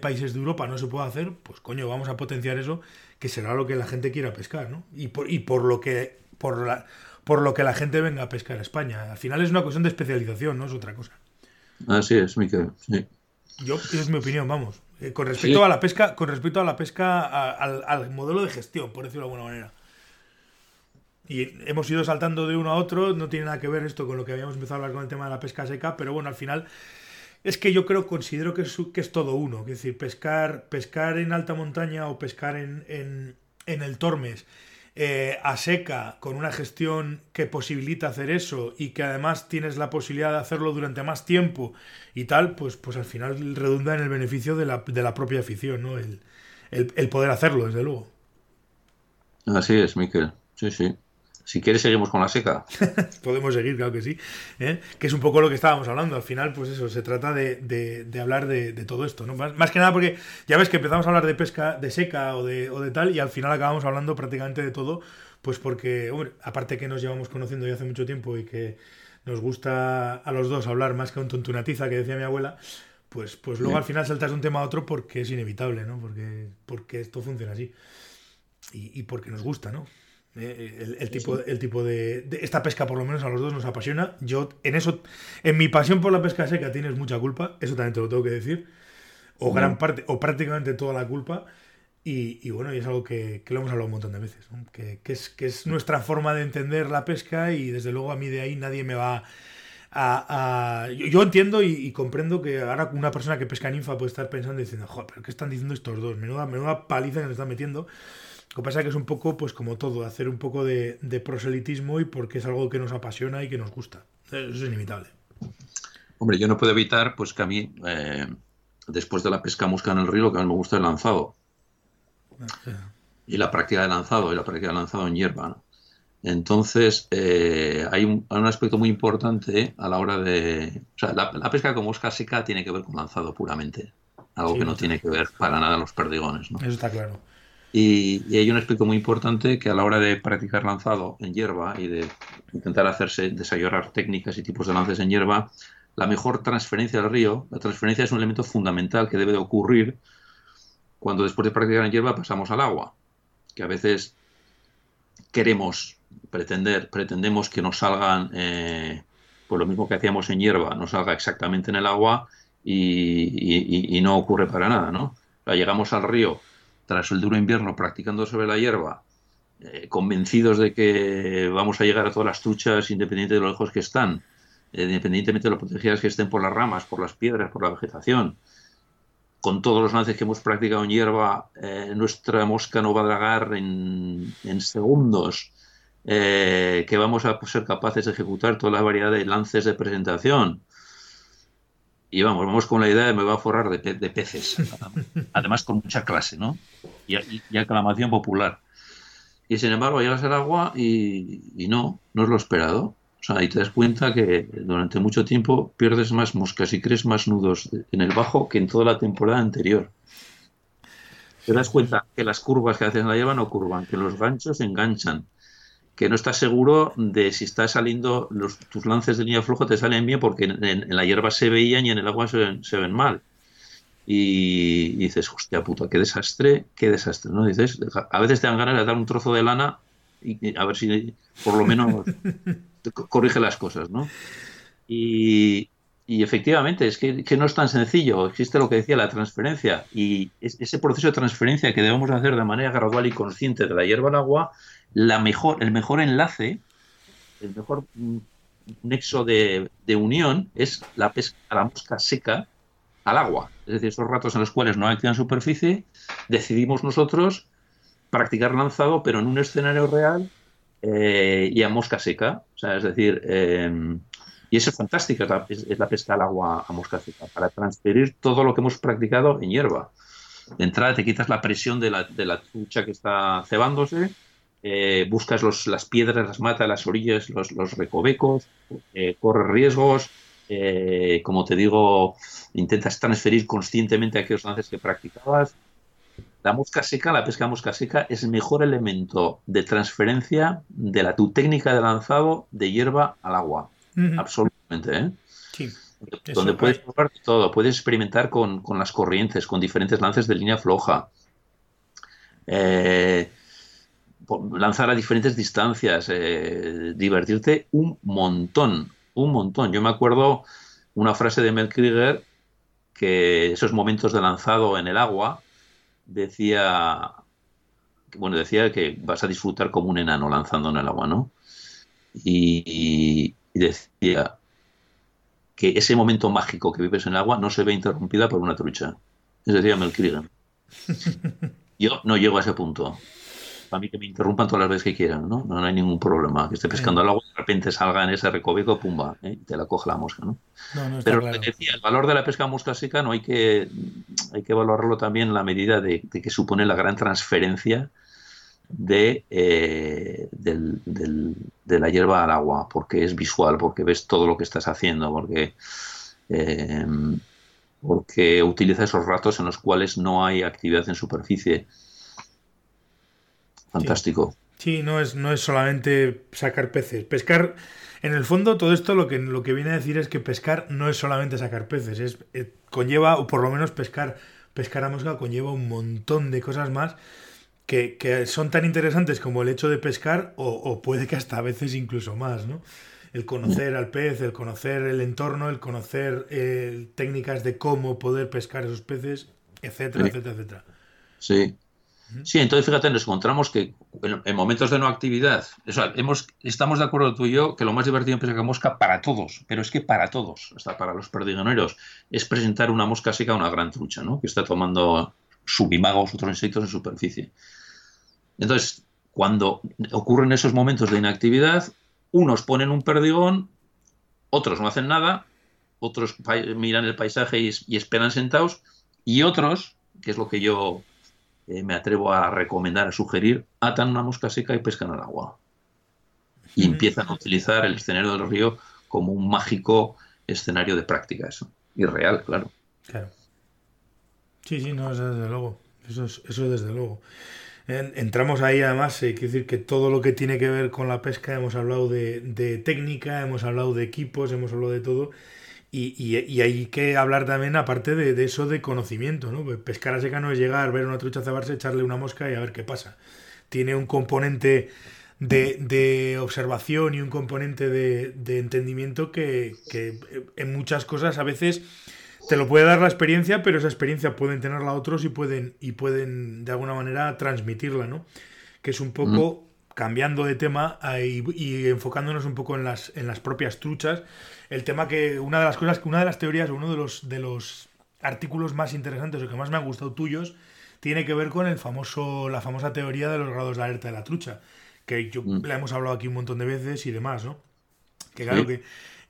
países de Europa no se puede hacer, pues coño, vamos a potenciar eso, que será lo que la gente quiera pescar, ¿no? Y por, y por lo que por la, por lo que la gente venga a pescar a España. Al final es una cuestión de especialización, no es otra cosa. Así es, Miquel, sí. Yo, esa es mi opinión, vamos. Eh, con respecto a la pesca, con respecto a la pesca, al, modelo de gestión, por decirlo de alguna manera. Y hemos ido saltando de uno a otro, no tiene nada que ver esto con lo que habíamos empezado a hablar con el tema de la pesca seca, pero bueno, al final es que yo creo, considero que es, que es todo uno. Es decir, pescar, pescar en alta montaña o pescar en, en, en el Tormes eh, a seca, con una gestión que posibilita hacer eso y que además tienes la posibilidad de hacerlo durante más tiempo y tal, pues, pues al final redunda en el beneficio de la, de la propia afición, ¿no? El, el poder hacerlo, desde luego. Así es, Miquel. Sí, sí. Si quieres, seguimos con la seca. Podemos seguir, claro que sí. ¿eh? Que es un poco lo que estábamos hablando. Al final, pues eso, se trata de, hablar de, todo esto. ¿no? Más, que nada porque ya ves que empezamos a hablar de pesca de seca o de, o de tal y al final acabamos hablando prácticamente de todo. Pues porque, hombre, aparte que nos llevamos conociendo ya hace mucho tiempo y que nos gusta a los dos hablar más que un tontunatiza que decía mi abuela, pues, pues luego al final saltas de un tema a otro porque es inevitable, ¿no? Porque, porque esto funciona así. Y, y porque nos gusta, ¿no? Eh, el, tipo, el tipo de, Esta pesca, por lo menos, a los dos nos apasiona. Yo, en eso. En mi pasión por la pesca seca tienes mucha culpa. Eso también te lo tengo que decir. O gran parte, o prácticamente toda la culpa. Y, bueno, y es algo que, lo hemos hablado un montón de veces. Que, es, que es nuestra forma de entender la pesca. Y desde luego, a mí de ahí nadie me va. A, yo, entiendo y, comprendo que ahora una persona que pesca ninfa puede estar pensando y diciendo, joder, pero ¿qué están diciendo estos dos? Menuda, menuda paliza que nos están metiendo. Lo que pasa es que es un poco, pues como todo, hacer un poco de, proselitismo y porque es algo que nos apasiona y que nos gusta. Eso es inimitable. Hombre, yo no puedo evitar, pues que a mí, eh, después de la pesca musca en el río, lo que mí me gusta es el lanzado. Y la práctica de lanzado, y la práctica de lanzado en hierba. Entonces, eh, hay, un, aspecto muy importante a la hora de... O sea, la, pesca con mosca seca tiene que ver con lanzado puramente. Algo que no tiene que ver para nada los perdigones. ¿no? Eso está claro. Y, hay un aspecto muy importante que a la hora de practicar lanzado en hierba y de intentar hacerse, desarrollar técnicas y tipos de lances en hierba, la mejor transferencia del río, la transferencia es un elemento fundamental que debe de ocurrir cuando después de practicar en hierba pasamos al agua, que a veces queremos, pretender, pretendemos que nos salgan eh, pues lo mismo que hacíamos en hierba nos salga exactamente en el agua y, no ocurre para nada, ¿no? llegamos al río tras el duro invierno practicando sobre la hierba, eh, convencidos de que vamos a llegar a todas las truchas independientemente de lo lejos que están, eh, independientemente de lo protegidas que estén por las ramas, por las piedras, por la vegetación. Con todos los lances que hemos practicado en hierba, eh, nuestra mosca no va a dragar en, en segundos, que vamos a ser capaces de ejecutar toda la variedad de lances de presentación y vamos, vamos con la idea de me va a forrar de, peces, además con mucha clase, ¿no? Y, aclamación popular. Y sin embargo llegas al agua y, no, no es lo esperado. O sea, y te das cuenta que durante mucho tiempo pierdes más moscas y crees más nudos en el bajo que en toda la temporada anterior. Te das cuenta que las curvas que hacen la hierba no curvan, que los ganchos enganchan, que no estás seguro de si está saliendo, los, tus lances de línea floja te salen bien porque en, la hierba se veían y en el agua se ven, mal. Y, dices, hostia puta, qué desastre, qué desastre, ¿no? Dices, a veces te dan ganas de dar un trozo de lana y, a ver si por lo menos corrige las cosas, ¿no? Y, efectivamente, es que, no es tan sencillo. Existe lo que decía la transferencia. Y ese proceso de transferencia que debemos hacer de manera gradual y consciente de la hierba al agua la mejor, el mejor enlace, el mejor nexo de, unión es la pesca a la mosca seca al agua. Es decir, esos ratos en los cuales no hay superficie, decidimos nosotros practicar lanzado, pero en un escenario real eh, y a mosca seca. O sea, es decir, eh, y eso es fantástico, es la, pesca al agua a mosca seca, para transferir todo lo que hemos practicado en hierba. De entrada te quitas la presión de la, de la trucha que está cebándose, eh, buscas las piedras, las matas, las orillas, los, recovecos, eh, corres riesgos, eh, como te digo, intentas transferir conscientemente aquellos lances que practicabas. La mosca seca, la pesca mosca seca, es el mejor elemento de transferencia de la tu técnica de lanzado de hierba al agua. Absolutamente, Sí. Donde puedes probar todo, puedes experimentar con, con, las corrientes, con diferentes lances de línea floja. Eh, lanzar a diferentes distancias, eh, divertirte un montón, un montón. Yo me acuerdo una frase de Mel Krieger que esos momentos de lanzado en el agua decía, bueno, decía que vas a disfrutar como un enano lanzando en el agua, ¿no? Y, decía que ese momento mágico que vives en el agua no se ve interrumpida por una trucha. Es decía Mel Krieger. Yo no llego a ese punto a mí que me interrumpan todas las veces que quieran, ¿no? No, hay ningún problema. Que esté pescando al agua y de repente salga en ese recoveco, pumba, ¿eh? y te la coge la mosca, ¿no? Pero decía, el valor de la pesca mosca seca no hay que, hay que valorarlo también en la medida de, que supone la gran transferencia de, eh, de la hierba al agua, porque es visual, porque ves todo lo que estás haciendo, porque... Eh, porque utiliza esos ratos en los cuales no hay actividad en superficie Fantástico. Sí. no, es, no es solamente sacar peces. Pescar, en el fondo, todo esto lo que, lo que viene a decir es que pescar no es solamente sacar peces, es, eh, conlleva, o por lo menos pescar, pescar a mosca conlleva un montón de cosas más que, son tan interesantes como el hecho de pescar, o, puede que hasta a veces incluso más, ¿no? El conocer al pez, el conocer el entorno, el conocer eh, técnicas de cómo poder pescar esos peces, etcétera, etcétera, etcétera. Sí, Sí, entonces fíjate, nos encontramos que en, momentos de no actividad, hemos, estamos de acuerdo tú y yo que lo más divertido en pesca mosca para todos, pero es que para todos, hasta para los perdigoneros, es presentar una mosca seca a una gran trucha, ¿no? Que está tomando subimagos, otros insectos en superficie. Entonces, cuando ocurren esos momentos de inactividad, unos ponen un perdigón, otros no hacen nada, otros miran el paisaje y esperan sentados, y otros, que es lo que yo eh, me atrevo a recomendar, a sugerir, atan una mosca seca y pescan al agua. Y empiezan a utilizar el escenario del río como un mágico escenario de práctica, eso. Y real, claro. Claro. Sí, sí, no, eso desde luego. Eso, es, eso desde luego. entramos ahí además, eh, quiero decir que todo lo que tiene que ver con la pesca, hemos hablado de, de técnica, hemos hablado de equipos, hemos hablado de todo. Y, hay que hablar también, aparte de, eso, de conocimiento, ¿no? Pues pescar a seca no es llegar, ver una trucha cebarse, echarle una mosca y a ver qué pasa. Tiene un componente de, observación y un componente de, entendimiento que, en muchas cosas a veces te lo puede dar la experiencia, pero esa experiencia pueden tenerla otros y pueden, y pueden de alguna manera transmitirla, ¿no? Que es un poco cambiando de tema y, enfocándonos un poco en las, en las propias truchas. El tema que una de las cosas, una de las teorías, uno de los, de los artículos más interesantes o que más me han gustado tuyos, tiene que ver con el famoso, la famosa teoría de los grados de alerta de la trucha que yo mm. la hemos hablado aquí un montón de veces y demás, ¿no? Que claro que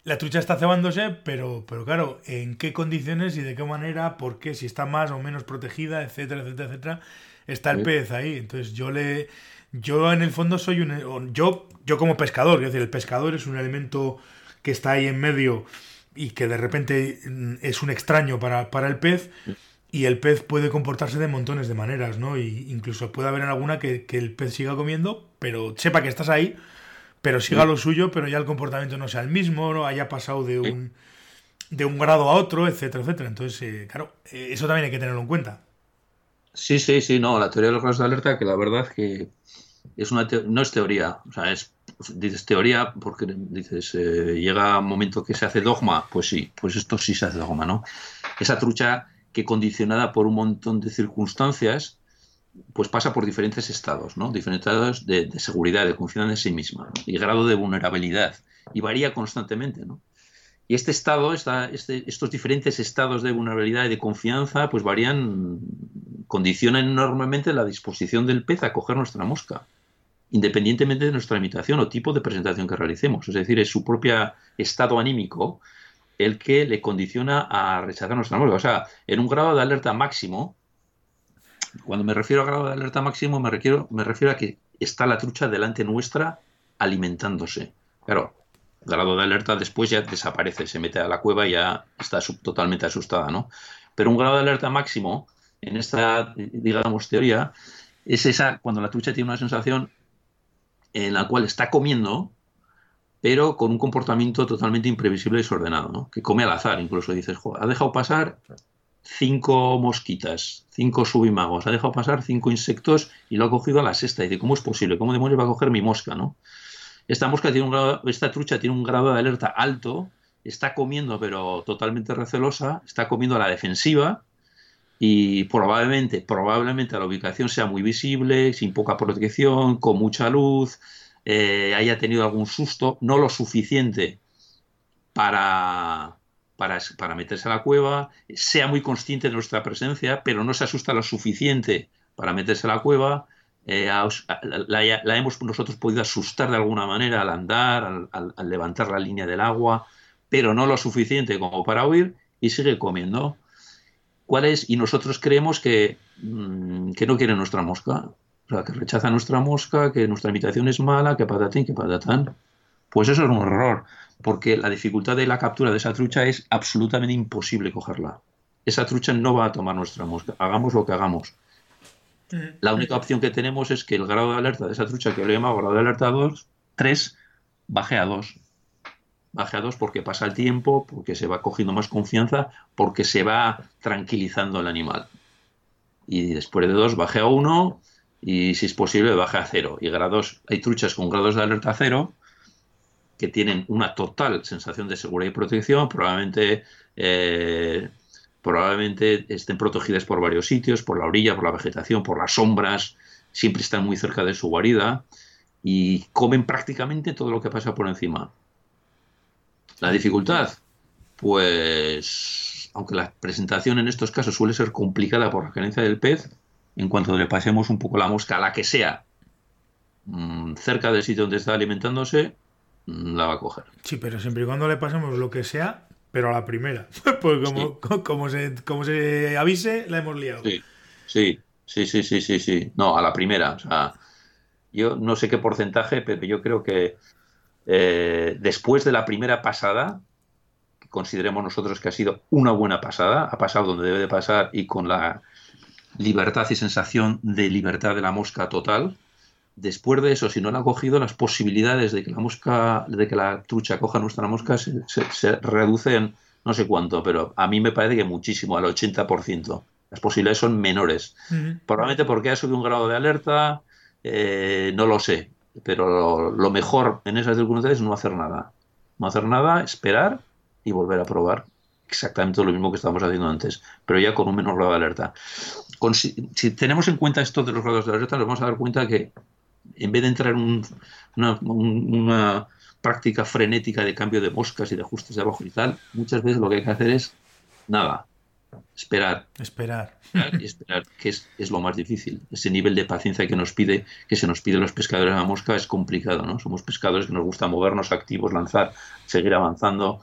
la trucha está cebándose, pero, pero claro, ¿en qué condiciones y de qué manera? ¿Por qué? Si está más o menos protegida, etcétera, etcétera, etcétera. Está el pez ahí. Entonces yo le. Yo en el fondo soy un. Yo, yo como pescador, es decir, el pescador es un elemento que está ahí en medio y que de repente mm, es un extraño para, para el pez. Y el pez puede comportarse de montones de maneras, ¿no? Y incluso puede haber en alguna que, el pez siga comiendo, pero sepa que estás ahí, pero siga lo suyo, pero ya el comportamiento no sea el mismo, no haya pasado de un, de un grado a otro, etcétera, etcétera. Entonces, eh, claro, eh, eso también hay que tenerlo en cuenta. Sí, sí, sí, no, la teoría de los grados de alerta, que la verdad es que es una no es teoría, o sea, es dices teoría porque dices eh, llega un momento que se hace dogma, pues sí, pues esto sí se hace dogma, ¿no? Esa trucha que condicionada por un montón de circunstancias, pues pasa por diferentes estados, ¿no? Diferentes estados de, seguridad, de confianza en sí misma, y grado de vulnerabilidad, y varía constantemente, ¿no? Y este estado, este, estos diferentes estados de vulnerabilidad y de confianza, pues varían, condicionan enormemente la disposición del pez a coger nuestra mosca, independientemente de nuestra imitación o tipo de presentación que realicemos. Es decir, es su propio estado anímico el que le condiciona a rechazar nuestra mosca. O sea, en un grado de alerta máximo, cuando me refiero a grado de alerta máximo, me, refiero, me refiero a que está la trucha delante nuestra alimentándose. Claro, grado de alerta después ya desaparece, se mete a la cueva y ya está totalmente asustada, ¿no? Pero un grado de alerta máximo, en esta, digamos, teoría, es esa cuando la trucha tiene una sensación en la cual está comiendo, pero con un comportamiento totalmente imprevisible y desordenado, ¿no? que come al azar. Incluso dices, ha dejado pasar cinco mosquitas, cinco subimagos, ha dejado pasar cinco insectos y lo ha cogido a la sexta. Y dice, ¿cómo es posible? ¿Cómo demonios va a coger mi mosca? ¿no? Esta mosca tiene un grado, esta trucha tiene un grado de alerta alto, está comiendo pero totalmente recelosa, está comiendo a la defensiva y probablemente, probablemente la ubicación sea muy visible, sin poca protección, con mucha luz, eh, haya tenido algún susto, no lo suficiente para, para, meterse a la cueva, sea muy consciente de nuestra presencia, pero no se asusta lo suficiente para meterse a la cueva, eh, la, hemos nosotros podido asustar de alguna manera al andar, al, levantar la línea del agua, pero no lo suficiente como para huir y sigue comiendo. ¿Cuál es? Y nosotros creemos que, mm, que no quiere nuestra mosca. O sea, que rechaza nuestra mosca, que nuestra imitación es mala, que patatín, que patatán. Pues eso es un error, porque la dificultad de la captura de esa trucha es absolutamente imposible cogerla. Esa trucha no va a tomar nuestra mosca, hagamos lo que hagamos. La única opción que tenemos es que el grado de alerta de esa trucha, que le llamado grado de alerta 2, 3, baje a 2. Baje a 2 porque pasa el tiempo, porque se va cogiendo más confianza, porque se va tranquilizando el animal. Y después de 2 baje a 1 y si es posible baje a cero. Y grados, hay truchas con grados de alerta cero que tienen una total sensación de seguridad y protección, probablemente, eh, probablemente estén protegidas por varios sitios, por la orilla, por la vegetación, por las sombras, siempre están muy cerca de su guarida y comen prácticamente todo lo que pasa por encima. La dificultad, pues, aunque la presentación en estos casos suele ser complicada por la carencia del pez, en cuanto le pasemos un poco la mosca a la que sea mm, cerca del sitio donde está alimentándose, mm, la va a coger. Sí, pero siempre y cuando le pasemos lo que sea, pero a la primera. pues como, como, se, como se avise, la hemos liado. Sí, sí, sí, sí, sí, sí, sí. No, a la primera. O sea, yo no sé qué porcentaje, pero yo creo que eh, después de la primera pasada, que consideremos nosotros que ha sido una buena pasada, ha pasado donde debe de pasar y con la libertad y sensación de libertad de la mosca total. Después de eso, si no la ha cogido, las posibilidades de que la mosca, de que la trucha coja nuestra mosca se, reducen no sé cuánto, pero a mí me parece que muchísimo, al 80%. Las posibilidades son menores. Probablemente porque ha subido un grado de alerta, eh, no lo sé. Pero lo mejor en esas circunstancias es no hacer nada. No hacer nada, esperar y volver a probar exactamente lo mismo que estábamos haciendo antes, pero ya con un menor grado de alerta. si, tenemos en cuenta esto de los grados de alerta, nos vamos a dar cuenta que en vez de entrar en una, práctica frenética de cambio de moscas y de ajustes de abajo y tal, muchas veces lo que hay que hacer es nada, esperar. Esperar. y esperar, que es, es, lo más difícil. Ese nivel de paciencia que nos pide, que se nos pide los pescadores a la mosca es complicado, ¿no? Somos pescadores que nos gusta movernos, activos, lanzar, seguir avanzando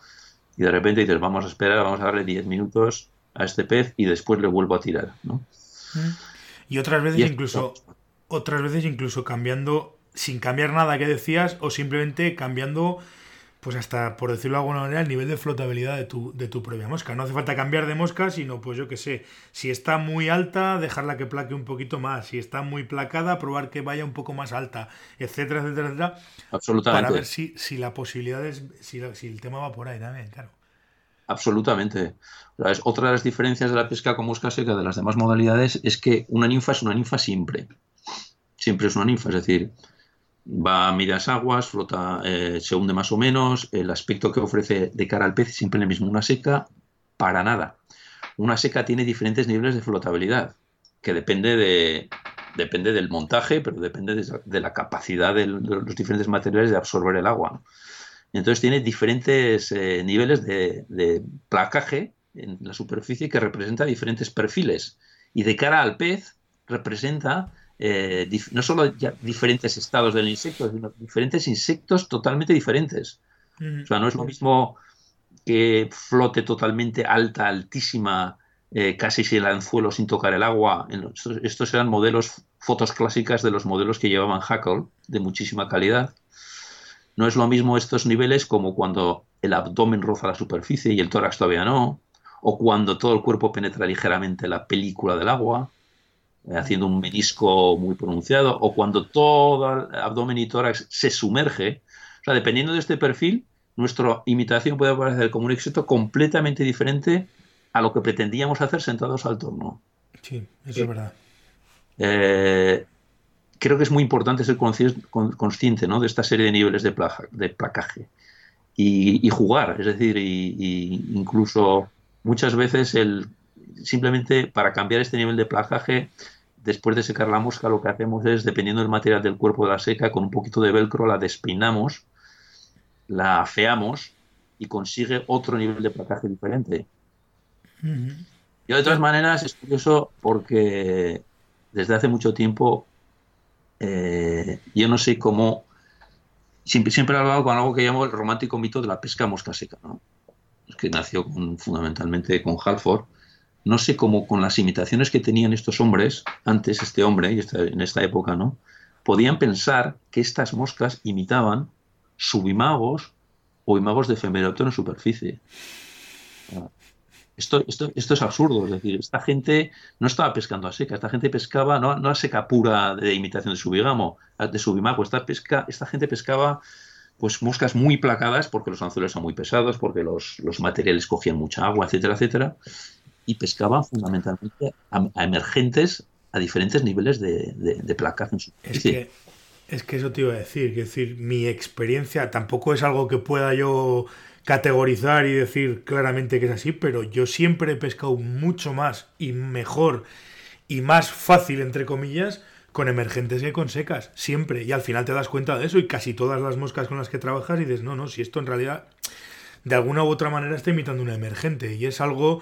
y de repente dices, vamos a esperar, vamos a darle 10 minutos a este pez y después le vuelvo a tirar, ¿no? Y otras veces incluso otras veces incluso cambiando sin cambiar nada que decías o simplemente cambiando pues hasta, por decirlo de alguna manera, el nivel de flotabilidad de tu, de tu propia mosca. No hace falta cambiar de mosca, sino, pues yo qué sé, si está muy alta, dejarla que plaque un poquito más. Si está muy placada, probar que vaya un poco más alta, etcétera, etcétera, etcétera. Absolutamente. Para ver si, si la posibilidad es, si, si el tema va por ahí también, claro. Absolutamente. Otra de las diferencias de la pesca con mosca seca de las demás modalidades es que una ninfa es una ninfa siempre. Siempre es una ninfa, es decir, va a medias aguas, flota, eh, se hunde más o menos, el aspecto que ofrece de cara al pez siempre el mismo. Una seca, para nada. Una seca tiene diferentes niveles de flotabilidad, que depende de, depende del montaje, pero depende de, la capacidad de, los diferentes materiales de absorber el agua. Entonces tiene diferentes eh, niveles de, placaje en la superficie que representa diferentes perfiles. Y de cara al pez representa eh, no solo diferentes estados del insecto, sino diferentes insectos totalmente diferentes. O sea, no es lo mismo que flote totalmente alta, altísima, eh, casi sin el anzuelo, sin tocar el agua. Estos eran modelos, fotos clásicas de los modelos que llevaban Hackle, de muchísima calidad. No es lo mismo estos niveles como cuando el abdomen roza la superficie y el tórax todavía no, o cuando todo el cuerpo penetra ligeramente la película del agua haciendo un menisco muy pronunciado, o cuando todo el abdomen y tórax se sumerge. O sea, dependiendo de este perfil, nuestra imitación puede parecer como un éxito completamente diferente a lo que pretendíamos hacer sentados al torno. Sí, eso es verdad. Eh, creo que es muy importante ser consciente ¿no? de esta serie de niveles de, de placaje y, jugar, es decir, y, incluso muchas veces el simplemente para cambiar este nivel de placaje, después de secar la mosca, lo que hacemos es, dependiendo del material del cuerpo de la seca, con un poquito de velcro la despeinamos, la afeamos y consigue otro nivel de placaje diferente. Y de todas maneras es curioso porque desde hace mucho tiempo eh, yo no sé cómo siempre, siempre he hablado con algo que llamo el romántico mito de la pesca mosca seca, ¿no? que nació fundamentalmente con Halford no sé cómo con las imitaciones que tenían estos hombres, antes este hombre, y en esta época, ¿no? Podían pensar que estas moscas imitaban subimagos o imagos de efemeróptero en superficie. Esto, esto, esto, es absurdo, es decir, esta gente no estaba pescando a seca, esta gente pescaba no, no a seca pura de imitación de subigamo, de subimago, esta, pesca, esta gente pescaba pues moscas muy placadas porque los anzuelos son muy pesados, porque los, los materiales cogían mucha agua, etcétera, etcétera, y pescaba fundamentalmente a, emergentes a diferentes niveles de, de, placaje en su es que, es que eso te iba a decir, que decir, mi experiencia tampoco es algo que pueda yo categorizar y decir claramente que es así, pero yo siempre he pescado mucho más y mejor y más fácil, entre comillas, con emergentes que con secas, siempre. Y al final te das cuenta de eso y casi todas las moscas con las que trabajas y dices, no, no, si esto en realidad de alguna u otra manera está imitando una emergente y es algo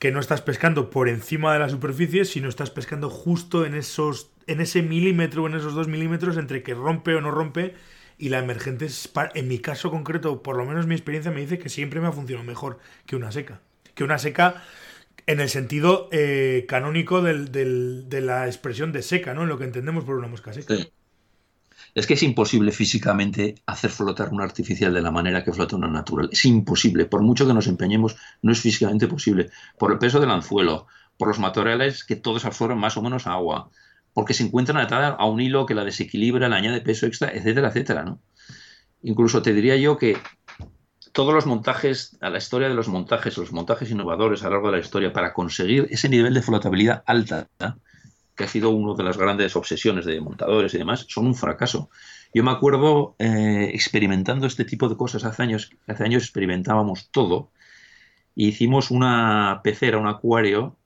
que no estás pescando por encima de la superficie, sino estás pescando justo en esos en ese milímetro en esos dos milímetros entre que rompe o no rompe y la emergente es, en mi caso concreto, por lo menos mi experiencia me dice que siempre me ha funcionado mejor que una seca. Que una seca en el sentido eh, canónico de la expresión de seca, ¿no? En lo que entendemos por una mosca seca es que es imposible físicamente hacer flotar una artificial de la manera que flota una natural. Es imposible, por mucho que nos empeñemos, no es físicamente posible. Por el peso del anzuelo, por los materiales que todos absorben más o menos agua, porque se encuentran atadas a un hilo que la desequilibra, le añade peso extra, etcétera, etcétera. ¿no? Incluso te diría yo que todos los montajes, a la historia de los montajes, los montajes innovadores a lo largo de la historia, para conseguir ese nivel de flotabilidad alta, que ha sido una de las grandes obsesiones de montadores y demás, son un fracaso. Yo me acuerdo eh, experimentando este tipo de cosas hace años, hace años experimentábamos todo. E hicimos una pecera, un acuario,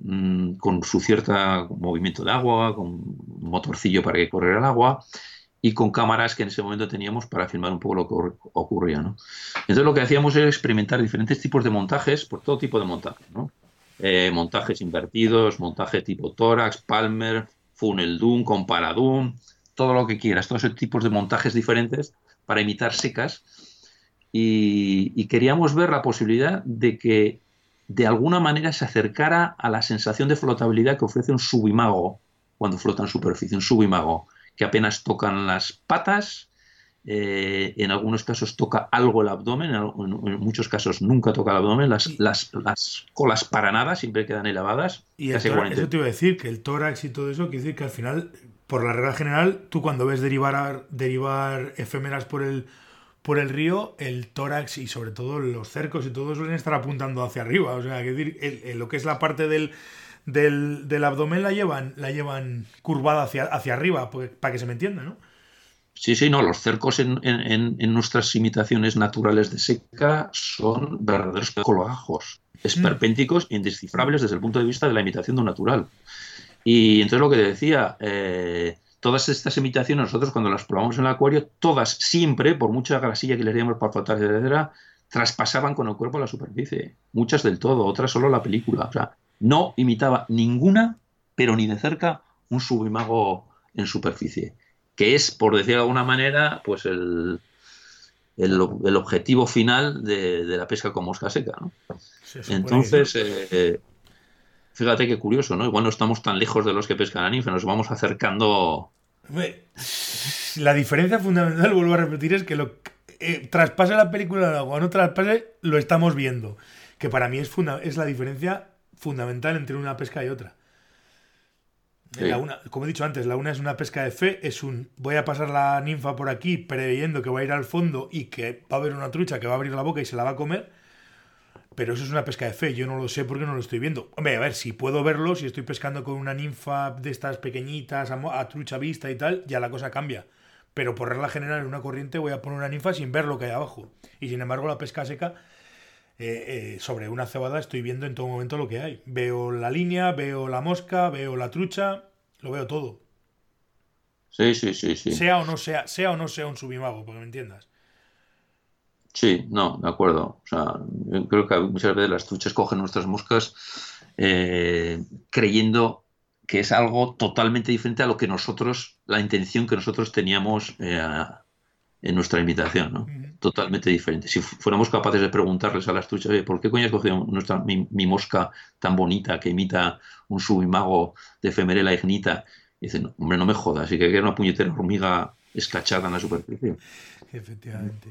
mmm, con su cierto movimiento de agua, con un motorcillo para que corriera el agua y con cámaras que en ese momento teníamos para filmar un poco lo que ocurría. ¿no? Entonces lo que hacíamos era experimentar diferentes tipos de montajes, por todo tipo de montajes. ¿no? Eh, montajes invertidos, montaje tipo tórax, palmer, funnel doom, comparadum, todo lo que quieras, todos esos tipos de montajes diferentes para imitar secas. Y, queríamos ver la posibilidad de que de alguna manera se acercara a la sensación de flotabilidad que ofrece un subimago cuando flota en superficie, un subimago que apenas tocan las patas, eh, en algunos casos toca algo el abdomen, en, muchos casos nunca toca el abdomen, las, las, las colas para nada siempre quedan elevadas. Y eso te iba a decir, que el tórax y todo eso, quiere decir que al final por la regla general, tú cuando ves derivar, derivar efémeras por el, por el río, el tórax y sobre todo los cercos y todo suelen estar apuntando hacia arriba. O sea, que decir, lo que es la parte del, del, abdomen la llevan, la llevan curvada hacia, hacia arriba, pues, para que se me entienda, ¿no? Sí, sí, no, los cercos en, en, nuestras imitaciones naturales de seca son verdaderos colgajos, mm. esperpénticos e indescifrables desde el punto de vista de la imitación de un natural. Y entonces lo que te decía, eh, todas estas imitaciones, nosotros cuando las probamos en el acuario, todas siempre, por mucha grasilla que le diéramos para flotar, etcétera, traspasaban con el cuerpo la superficie. Muchas del todo, otras solo la película. O sea, no imitaba ninguna, pero ni de cerca, un subimago en superficie. Que es, por decir de alguna manera, pues el, el, objetivo final de, la pesca con mosca seca. ¿no? Entonces, eh, Fíjate qué curioso, ¿no? Igual no estamos tan lejos de los que pescan a ninfa, nos vamos acercando. La diferencia fundamental, vuelvo a repetir, es que lo eh, traspase la película o no traspase, lo estamos viendo. Que para mí es, es la diferencia fundamental entre una pesca y otra. Como he dicho antes, la una es una pesca de fe, es un voy a pasar la ninfa por aquí preveyendo que va a ir al fondo y que va a haber una trucha que va a abrir la boca y se la va a comer pero eso es una pesca de fe, yo no lo sé porque no lo estoy viendo. Hombre, a ver, si puedo verlo, si estoy pescando con una ninfa de estas pequeñitas a, trucha vista y tal, ya la cosa cambia. Pero por regla general en una corriente voy a poner una ninfa sin ver lo que hay abajo. Y sin embargo la pesca seca, eh, eh, sobre una cebada estoy viendo en todo momento lo que hay. Veo la línea, veo la mosca, veo la trucha, lo veo todo. Sí, sí, sí, sí. Sea o no sea, sea o no sea un subimago, porque me entiendas. Sí, no, de acuerdo. O sea, yo creo que muchas veces las truchas cogen nuestras moscas eh, creyendo que es algo totalmente diferente a lo que nosotros, la intención que nosotros teníamos eh, en nuestra invitación, ¿no? Totalmente diferente. Si fuéramos capaces de preguntarles a las truchas, ¿por qué coño has cogido nuestra, mi, mosca tan bonita que imita un subimago de femerela ignita? Y dicen, hombre, no me jodas, y que era una puñetera hormiga escachada en la superficie. Efectivamente.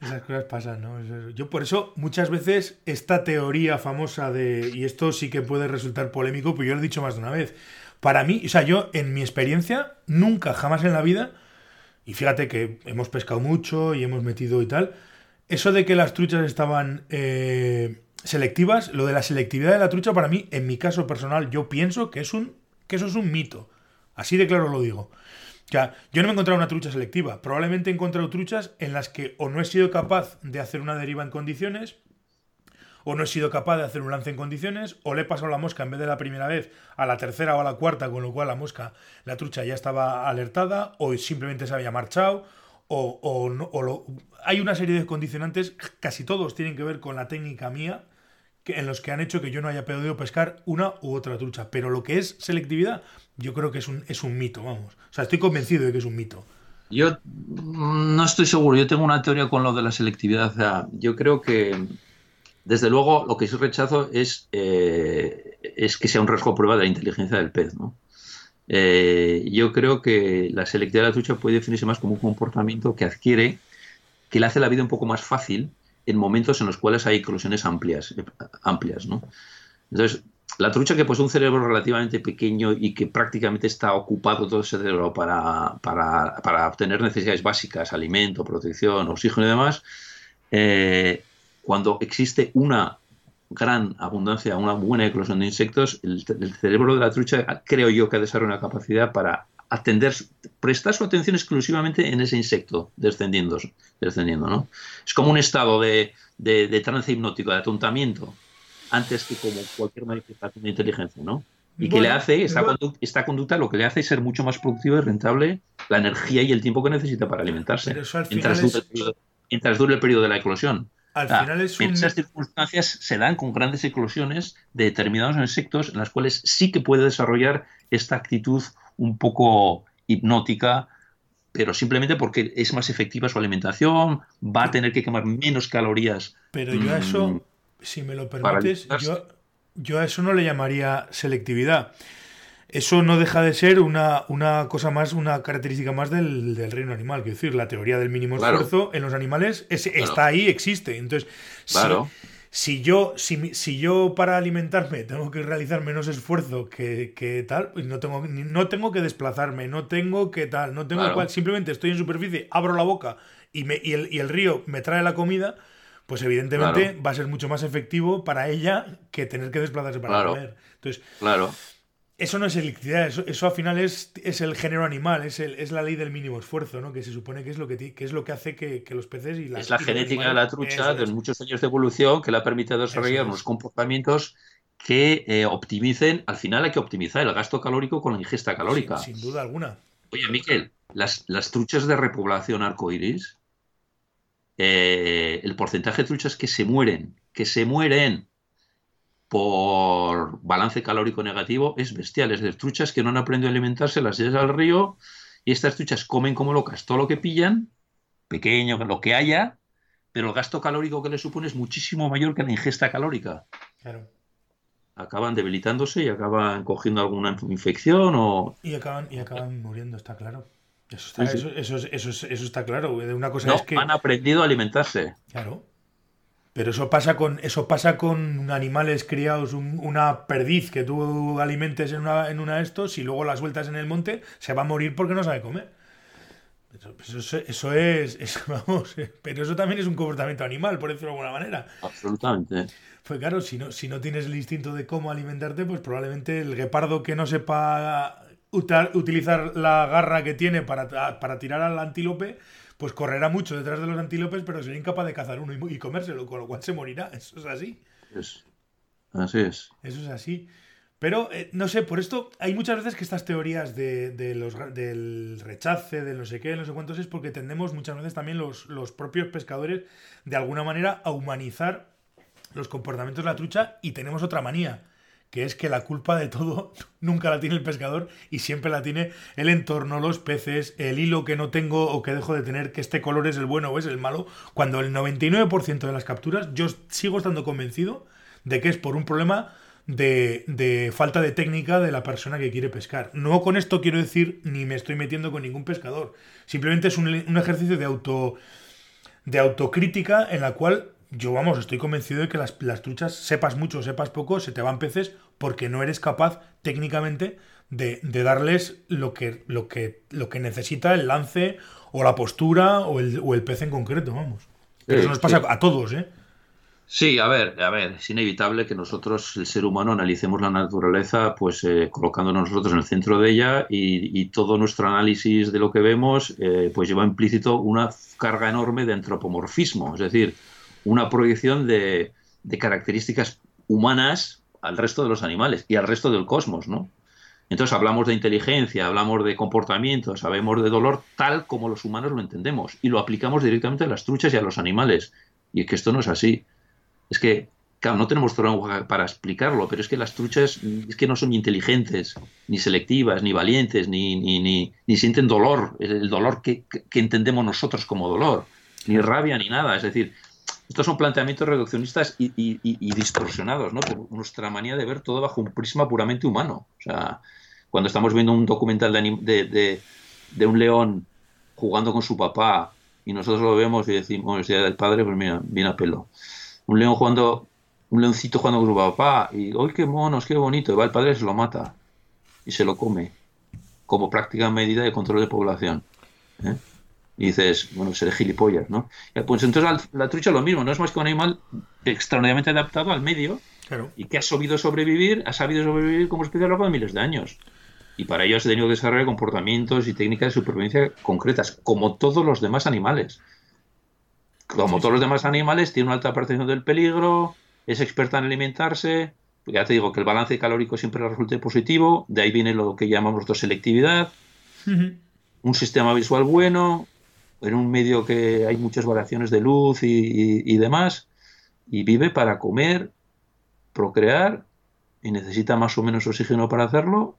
Esas cosas pasan, ¿no? Yo por eso muchas veces esta teoría famosa de, y esto sí que puede resultar polémico, pero yo lo he dicho más de una vez, para mí, o sea, yo en mi experiencia, nunca, jamás en la vida, y fíjate que hemos pescado mucho y hemos metido y tal, eso de que las truchas estaban eh, selectivas, lo de la selectividad de la trucha, para mí, en mi caso personal, yo pienso que, es un, que eso es un mito. Así de claro lo digo. O sea, yo no me he encontrado una trucha selectiva. Probablemente he encontrado truchas en las que o no he sido capaz de hacer una deriva en condiciones, o no he sido capaz de hacer un lance en condiciones, o le he pasado la mosca en vez de la primera vez a la tercera o a la cuarta, con lo cual la mosca, la trucha ya estaba alertada, o simplemente se había marchado, o, no, hay una serie de condicionantes, casi todos tienen que ver con la técnica mía, en los que han hecho que yo no haya podido pescar una u otra trucha. Pero lo que es selectividad, yo creo que es un, es un mito, vamos. O sea, estoy convencido de que es un mito. Yo no estoy seguro, yo tengo una teoría con lo de la selectividad. O sea, yo creo que, desde luego, lo que sí rechazo es, eh, es que sea un riesgo prueba de la inteligencia del pez, ¿no? Eh, yo creo que la selectividad de la trucha puede definirse más como un comportamiento que adquiere, que le hace la vida un poco más fácil en momentos en los cuales hay eclosiones amplias, eh, amplias ¿no? Entonces, la trucha que posee un cerebro relativamente pequeño y que prácticamente está ocupado todo ese cerebro para, para, obtener necesidades básicas, alimento, protección, oxígeno y demás, eh, cuando existe una gran abundancia, una buena eclosión de insectos, el, cerebro de la trucha creo yo que ha desarrollado una capacidad para atender, prestar su atención exclusivamente en ese insecto descendiendo, descendiendo ¿no? Es como un estado de, de, trance hipnótico, de atontamiento, antes que como cualquier manifestación de inteligencia, ¿no? Y que le hace, esta, conducta, esta, conducta, lo que le hace es ser mucho más productivo y rentable la energía y el tiempo que necesita para alimentarse. mientras, dure periodo, mientras, dure el periodo, de la eclosión. Al final es un... Esas circunstancias se dan con grandes eclosiones de determinados insectos en las cuales sí que puede desarrollar esta actitud un poco hipnótica, pero simplemente porque es más efectiva su alimentación, va a tener que quemar menos calorías. Pero yo a eso, mm, si me lo permites, yo, yo, a eso no le llamaría selectividad. Eso no deja de ser una, una cosa más, una característica más del, reino animal. Quiero decir, la teoría del mínimo esfuerzo en los animales está ahí, existe. Entonces, claro. si yo, si, si, yo para alimentarme tengo que realizar menos esfuerzo que, tal, pues no tengo, no tengo que desplazarme, no tengo que tal, no tengo cual, simplemente estoy en superficie, abro la boca y, me, y, el, y el río me trae la comida, pues evidentemente va a ser mucho más efectivo para ella que tener que desplazarse para comer. Entonces, claro eso no es electricidad, eso, eso al final es, es el género animal, es, el, es la ley del mínimo esfuerzo, ¿no? que se supone que es lo que, que, es lo que hace que, los peces y las... Es la genética de la trucha de muchos años de evolución que le ha permitido desarrollar unos comportamientos que eh, optimicen, al final hay que optimizar el gasto calórico con la ingesta calórica. Sin, duda alguna. Oye, Miquel, las, las truchas de repoblación arcoiris, eh, el porcentaje de truchas que se mueren, que se mueren por balance calórico negativo es bestial. Es de truchas que no han aprendido a alimentarse, las llevas al río y estas truchas comen como locas todo lo que pillan, pequeño, lo que haya, pero el gasto calórico que le supone es muchísimo mayor que la ingesta calórica. Claro. Acaban debilitándose y acaban cogiendo alguna infección o... Y acaban, y acaban muriendo, está claro. Eso está, Eso, eso, eso, está claro. Una cosa es que... han aprendido a alimentarse. Claro. Pero eso pasa con, eso pasa con animales criados, una perdiz que tú alimentes en una, en una de estos y luego las vueltas en el monte, se va a morir porque no sabe comer. Eso, eso, es, vamos, pero eso también es un comportamiento animal, por decirlo de alguna manera. Absolutamente. Pues claro, si no, si no tienes el instinto de cómo alimentarte, pues probablemente el guepardo que no sepa utilizar la garra que tiene para, para tirar al antílope, pues correrá mucho detrás de los antílopes, pero será incapaz de cazar uno y, comérselo, con lo cual se morirá. Eso es así. así es. Eso es así. Pero, eh, no sé, por esto hay muchas veces que estas teorías de, los, del rechace, del no sé qué, no sé cuántos, es porque tendemos muchas veces también los, los propios pescadores de alguna manera a humanizar los comportamientos de la trucha y tenemos otra manía que es que la culpa de todo nunca la tiene el pescador y siempre la tiene el entorno, los peces, el hilo que no tengo o que dejo de tener, que este color es el bueno o es el malo, cuando el 99% de las capturas yo sigo estando convencido de que es por un problema de, falta de técnica de la persona que quiere pescar. No con esto quiero decir ni me estoy metiendo con ningún pescador, simplemente es un, un ejercicio de auto de autocrítica en la cual yo, vamos, estoy convencido de que las, truchas, sepas mucho o sepas poco, se te van peces porque no eres capaz técnicamente de, darles lo que, lo, que, lo que necesita el lance o la postura o el, o el pez en concreto, vamos. Pero eso nos pasa a todos, ¿eh? Sí, a ver, a ver, es inevitable que nosotros, el ser humano, analicemos la naturaleza, pues eh, colocándonos nosotros en el centro de ella y, todo nuestro análisis de lo que vemos, eh, pues lleva implícito una carga enorme de antropomorfismo, es decir, una proyección de, características humanas al resto de los animales y al resto del cosmos, ¿no? Entonces hablamos de inteligencia, hablamos de comportamiento, sabemos de dolor tal como los humanos lo entendemos y lo aplicamos directamente a las truchas y a los animales. Y es que esto no es así. Es que, claro, no tenemos trabajo para explicarlo, pero es que las truchas es que no son inteligentes, ni selectivas, ni valientes, ni, ni, ni, sienten dolor, el dolor que, que entendemos nosotros como dolor, ni rabia, ni nada. Es decir, estos son planteamientos reduccionistas y, distorsionados, ¿no? Por nuestra manía de ver todo bajo un prisma puramente humano. O sea, cuando estamos viendo un documental de, de, un león jugando con su papá y nosotros lo vemos y decimos, es del padre, pues mira, viene a pelo. Un león jugando, un leoncito jugando con su papá y, ¡ay, qué monos, qué bonito! Y va el padre y se lo mata y se lo come como práctica medida de control de población. ¿eh? Y dices, bueno, seré gilipollas, ¿no? Pues entonces la, trucha lo mismo, no es más que un animal extraordinariamente adaptado al medio y que ha sabido sobrevivir, ha sabido sobrevivir como especie a lo largo de miles de años. Y para ello has tenido que desarrollar comportamientos y técnicas de supervivencia concretas, como todos los demás animales. Como todos los demás animales, tiene una alta percepción del peligro, es experta en alimentarse. Ya te digo que el balance calórico siempre resulte positivo, de ahí viene lo que llamamos nosotros selectividad. Un sistema visual bueno, en un medio que hay muchas variaciones de luz y demás, y vive para comer, procrear, y necesita más o menos oxígeno para hacerlo,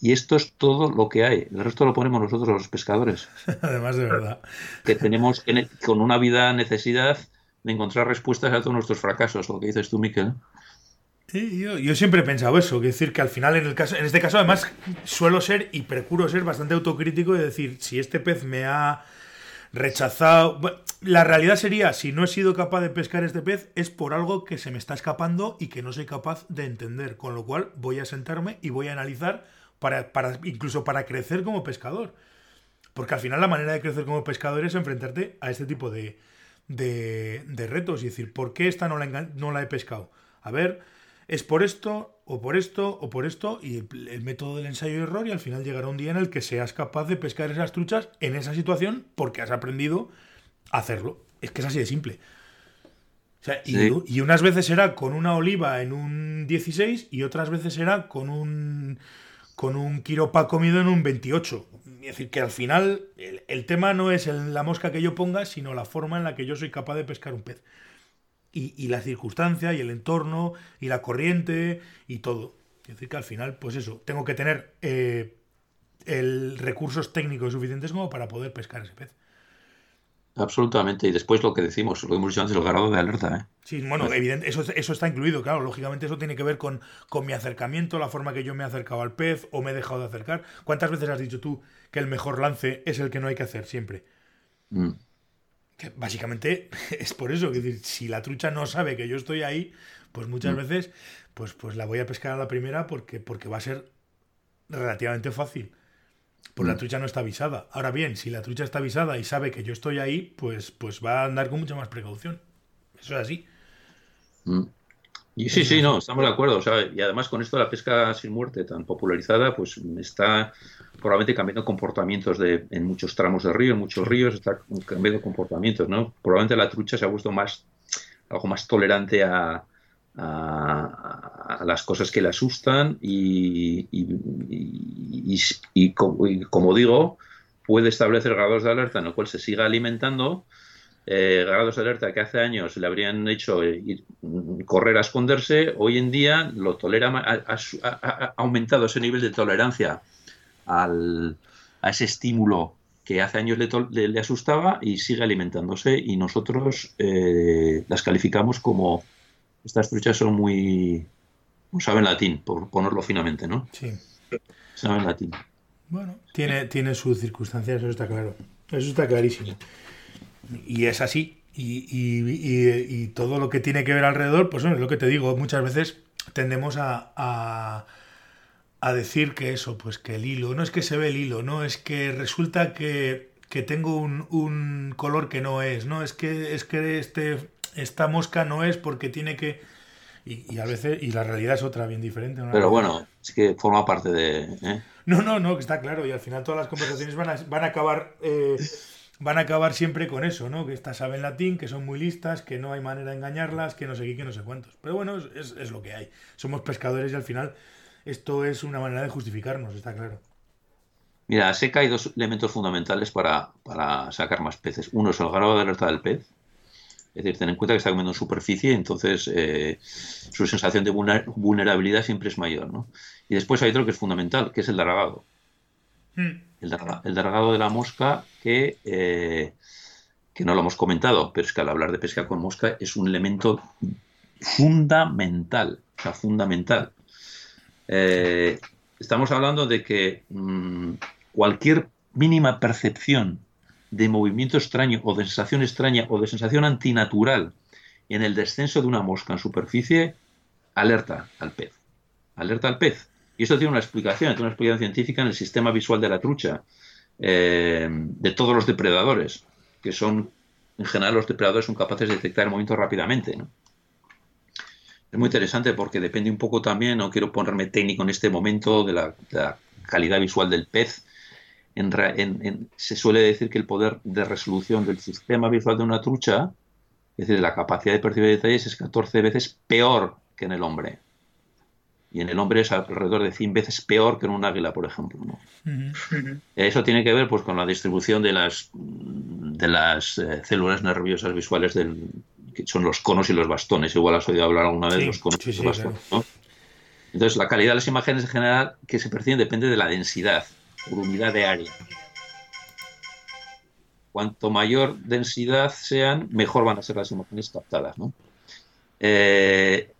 y esto es todo lo que hay. El resto lo ponemos nosotros los pescadores. Además de verdad. Que tenemos con una vida necesidad de encontrar respuestas a todos nuestros fracasos, lo que dices tú, Miquel. Sí, yo, siempre he pensado eso, que decir que al final en el caso, en este caso además suelo ser y procuro ser bastante autocrítico y decir, si este pez me ha rechazado. la realidad sería, si no he sido capaz de pescar este pez, es por algo que se me está escapando y que no soy capaz de entender. Con lo cual voy a sentarme y voy a analizar para, incluso para crecer como pescador. Porque al final la manera de crecer como pescador es enfrentarte a este tipo de, de, retos y decir, ¿por qué esta no la, no la he pescado? A ver, es por esto, o por esto, o por esto, y el, método del ensayo y error, y al final llegará un día en el que seas capaz de pescar esas truchas en esa situación porque has aprendido a hacerlo. Es que es así de simple. y, y, unas veces será con una oliva en un 16 y otras veces será con un con un quiropa comido en un 28. Es decir, que al final el, tema no es la mosca que yo ponga, sino la forma en la que yo soy capaz de pescar un pez. Y, y la circunstancia, y el entorno, y la corriente, y todo. Es decir, que al final, pues eso, tengo que tener eh, el recursos técnicos suficientes como para poder pescar ese pez. Absolutamente. Y después lo que decimos, lo que hemos dicho antes, el grado de alerta. ¿eh? Sí, bueno, evidente, eso, eso está incluido, claro. Lógicamente eso tiene que ver con, con mi acercamiento, la forma que yo me he acercado al pez o me he dejado de acercar. ¿Cuántas veces has dicho tú que el mejor lance es el que no hay que hacer siempre? Mm. Que básicamente es por eso. Que decir, si la trucha no sabe que yo estoy ahí, pues muchas mm. veces pues, pues la voy a pescar a la primera porque, porque va a ser relativamente fácil. Pues la mm. trucha no está avisada. Ahora bien, si la trucha está avisada y sabe que yo estoy ahí, pues, pues va a andar con mucha más precaución. Eso es así. Mm. Y sí, sí, no, estamos de acuerdo. y además con esto la pesca sin muerte tan popularizada, pues está probablemente cambiando comportamientos de, en muchos tramos de río, en muchos ríos, está cambiando comportamientos, ¿no? Probablemente la trucha se ha vuelto más, algo más tolerante a, a, las cosas que le asustan y, y, como digo, puede establecer grados de alerta en los cuales se siga alimentando, eh, grados de alerta que hace años le habrían hecho ir, correr a esconderse, hoy en día lo tolera, ha, aumentado ese nivel de tolerancia al, a ese estímulo que hace años le, le, asustaba y sigue alimentándose y nosotros eh, las calificamos como estas truchas son muy... saben latín, por ponerlo finamente, ¿no? Sí. Saben latín. Bueno, tiene, tiene sus circunstancias, eso está claro. Eso está clarísimo. Y es así. Y, todo lo que tiene que ver alrededor, pues es lo que te digo, muchas veces tendemos a, a, decir que eso, pues que el hilo, no es que se ve el hilo, no, es que resulta que, que tengo un, un, color que no es, no, es que, es que este esta mosca no es porque tiene que... Y, a veces, y la realidad es otra, bien diferente. Pero bueno, es que forma parte de... ¿eh? No, no, no, que está claro. Y al final todas las conversaciones van a, van a acabar... Eh, van a acabar siempre con eso, ¿no? Que estas saben latín, que son muy listas, que no hay manera de engañarlas, que no sé qué, que no sé cuántos. Pero bueno, es, es, lo que hay. Somos pescadores y al final esto es una manera de justificarnos, está claro. Mira, a seca hay dos elementos fundamentales para, para sacar más peces. Uno es el grado de alerta del pez, es decir, ten en cuenta que está comiendo en superficie, entonces eh, su sensación de vulnerabilidad siempre es mayor. ¿no? Y después hay otro que es fundamental, que es el dargado. Hmm. El, dargado de la mosca, que, eh, que no lo hemos comentado, pero es que al hablar de pesca con mosca es un elemento fundamental. O sea, fundamental. Eh, estamos hablando de que mm, cualquier mínima percepción de movimiento extraño o de sensación extraña o de sensación antinatural en el descenso de una mosca en superficie, alerta al pez. Alerta al pez. Y esto tiene una explicación, tiene una explicación científica en el sistema visual de la trucha, eh, de todos los depredadores, que son, en general, los depredadores son capaces de detectar el movimiento rápidamente. Es muy interesante porque depende un poco también, no quiero ponerme técnico en este momento, de la calidad visual del pez. se suele decir que el poder de resolución del sistema visual de una trucha, es decir, la capacidad de percibir detalles, es 14 veces peor que en el hombre. Y en el hombre es alrededor de 100 veces peor que en un águila, por ejemplo. Eso tiene que ver pues, con la distribución de las, de las eh, células nerviosas visuales del, que son los conos y los bastones. Igual has oído hablar alguna vez de los conos y los bastones. Entonces, la calidad de las imágenes en general que se perciben depende de la densidad, por unidad de área. Cuanto mayor densidad sean, mejor van a ser las imágenes captadas. ¿no? Eh,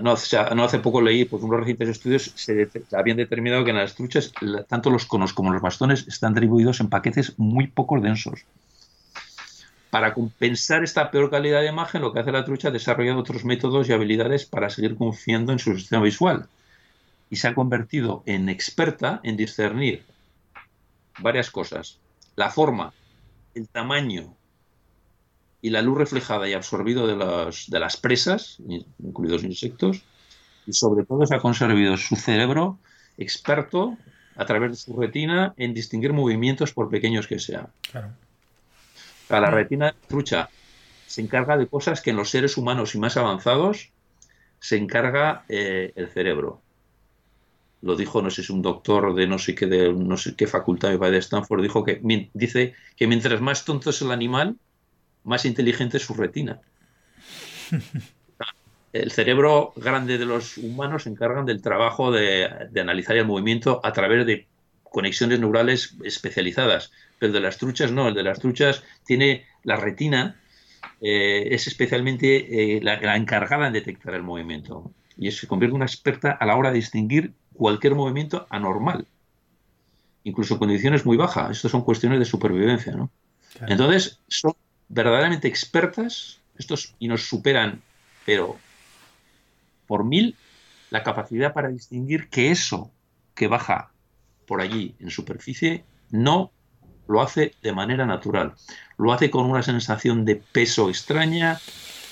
no, hace poco leí pues, unos recientes estudios se habían determinado que en las truchas tanto los conos como los bastones están distribuidos en paquetes muy poco densos. Para compensar esta peor calidad de imagen, lo que hace la trucha es desarrollar otros métodos y habilidades para seguir confiando en su sistema visual. Y se ha convertido en experta en discernir varias cosas. La forma, el tamaño y la luz reflejada y absorbido de, de las presas, incluidos insectos, y sobre todo se ha conservado su cerebro experto a través de su retina en distinguir movimientos por pequeños que sean. Claro la retina trucha se encarga de cosas que en los seres humanos y más avanzados se encarga eh, el cerebro. Lo dijo, no sé si un doctor de no sé qué, de no sé qué facultad de Stanford, dijo que dice que mientras más tonto es el animal, más inteligente es su retina. el cerebro grande de los humanos se encargan del trabajo de, de, analizar el movimiento a través de conexiones neurales especializadas el de las truchas no, el de las truchas tiene la retina, eh, es especialmente eh, la, encargada en detectar el movimiento y se convierte en una experta a la hora de distinguir cualquier movimiento anormal, incluso condiciones muy bajas. Estas son cuestiones de supervivencia, ¿no? Entonces, son verdaderamente expertas estos y nos superan, pero por mil, la capacidad para distinguir que eso que baja por allí en superficie no lo hace de manera natural. Lo hace con una sensación de peso extraña,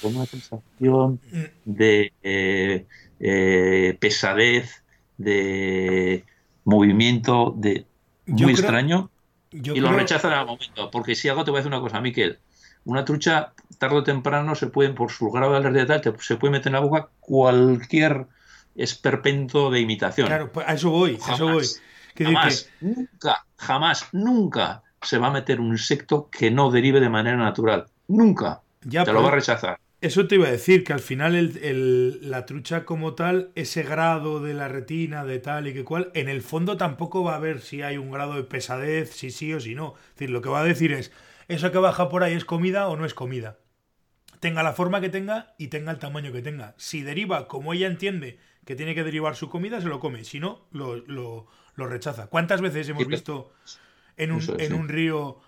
con una sensación de eh, eh, pesadez, de movimiento, de muy extraño. y lo rechazan al momento. Porque si algo te voy a decir una cosa, Miquel, una trucha tarde o temprano se puede, por su grado de alergia tal, se puede meter en la boca cualquier esperpento de imitación. Claro, pues a eso voy, a eso voy. Jamás, nunca, jamás, nunca se va a meter un insecto que no derive de manera natural. Nunca. Ya, te lo va a rechazar. Eso te iba a decir, que al final el, la trucha como tal, ese grado de la retina, de tal y que cual, en el fondo tampoco va a ver si hay un grado de pesadez, si sí o si no. Es decir, lo que va a decir es, eso que baja por ahí es comida o no es comida. Tenga la forma que tenga y tenga el tamaño que tenga. Si deriva como ella entiende que tiene que derivar su comida, se lo come. Si no, lo, lo, lo rechaza. ¿Cuántas veces hemos visto en un, en un río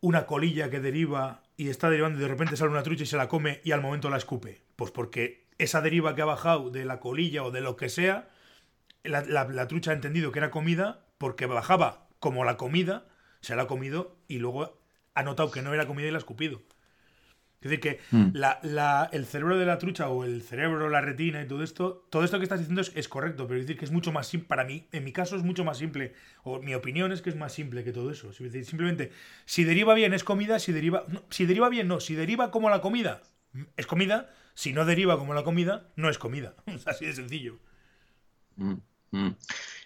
una colilla que deriva y está derivando y de repente sale una trucha y se la come y al momento la escupe? Pues porque esa deriva que ha bajado de la colilla o de lo que sea, la, la trucha ha entendido que era comida porque bajaba como la comida, se la ha comido y luego ha notado que no era comida y la ha escupido. Es decir, que la, el cerebro de la trucha o el cerebro, la retina y todo esto, todo esto que estás diciendo es, correcto, pero es decir que es mucho más simple, para mí, en mi caso es mucho más simple, o mi opinión es que es más simple que todo eso. Es decir, simplemente, si deriva bien es comida, si deriva, si deriva bien no, si deriva como la comida es comida, si no deriva como la comida no es comida. Así de sencillo. Hmm.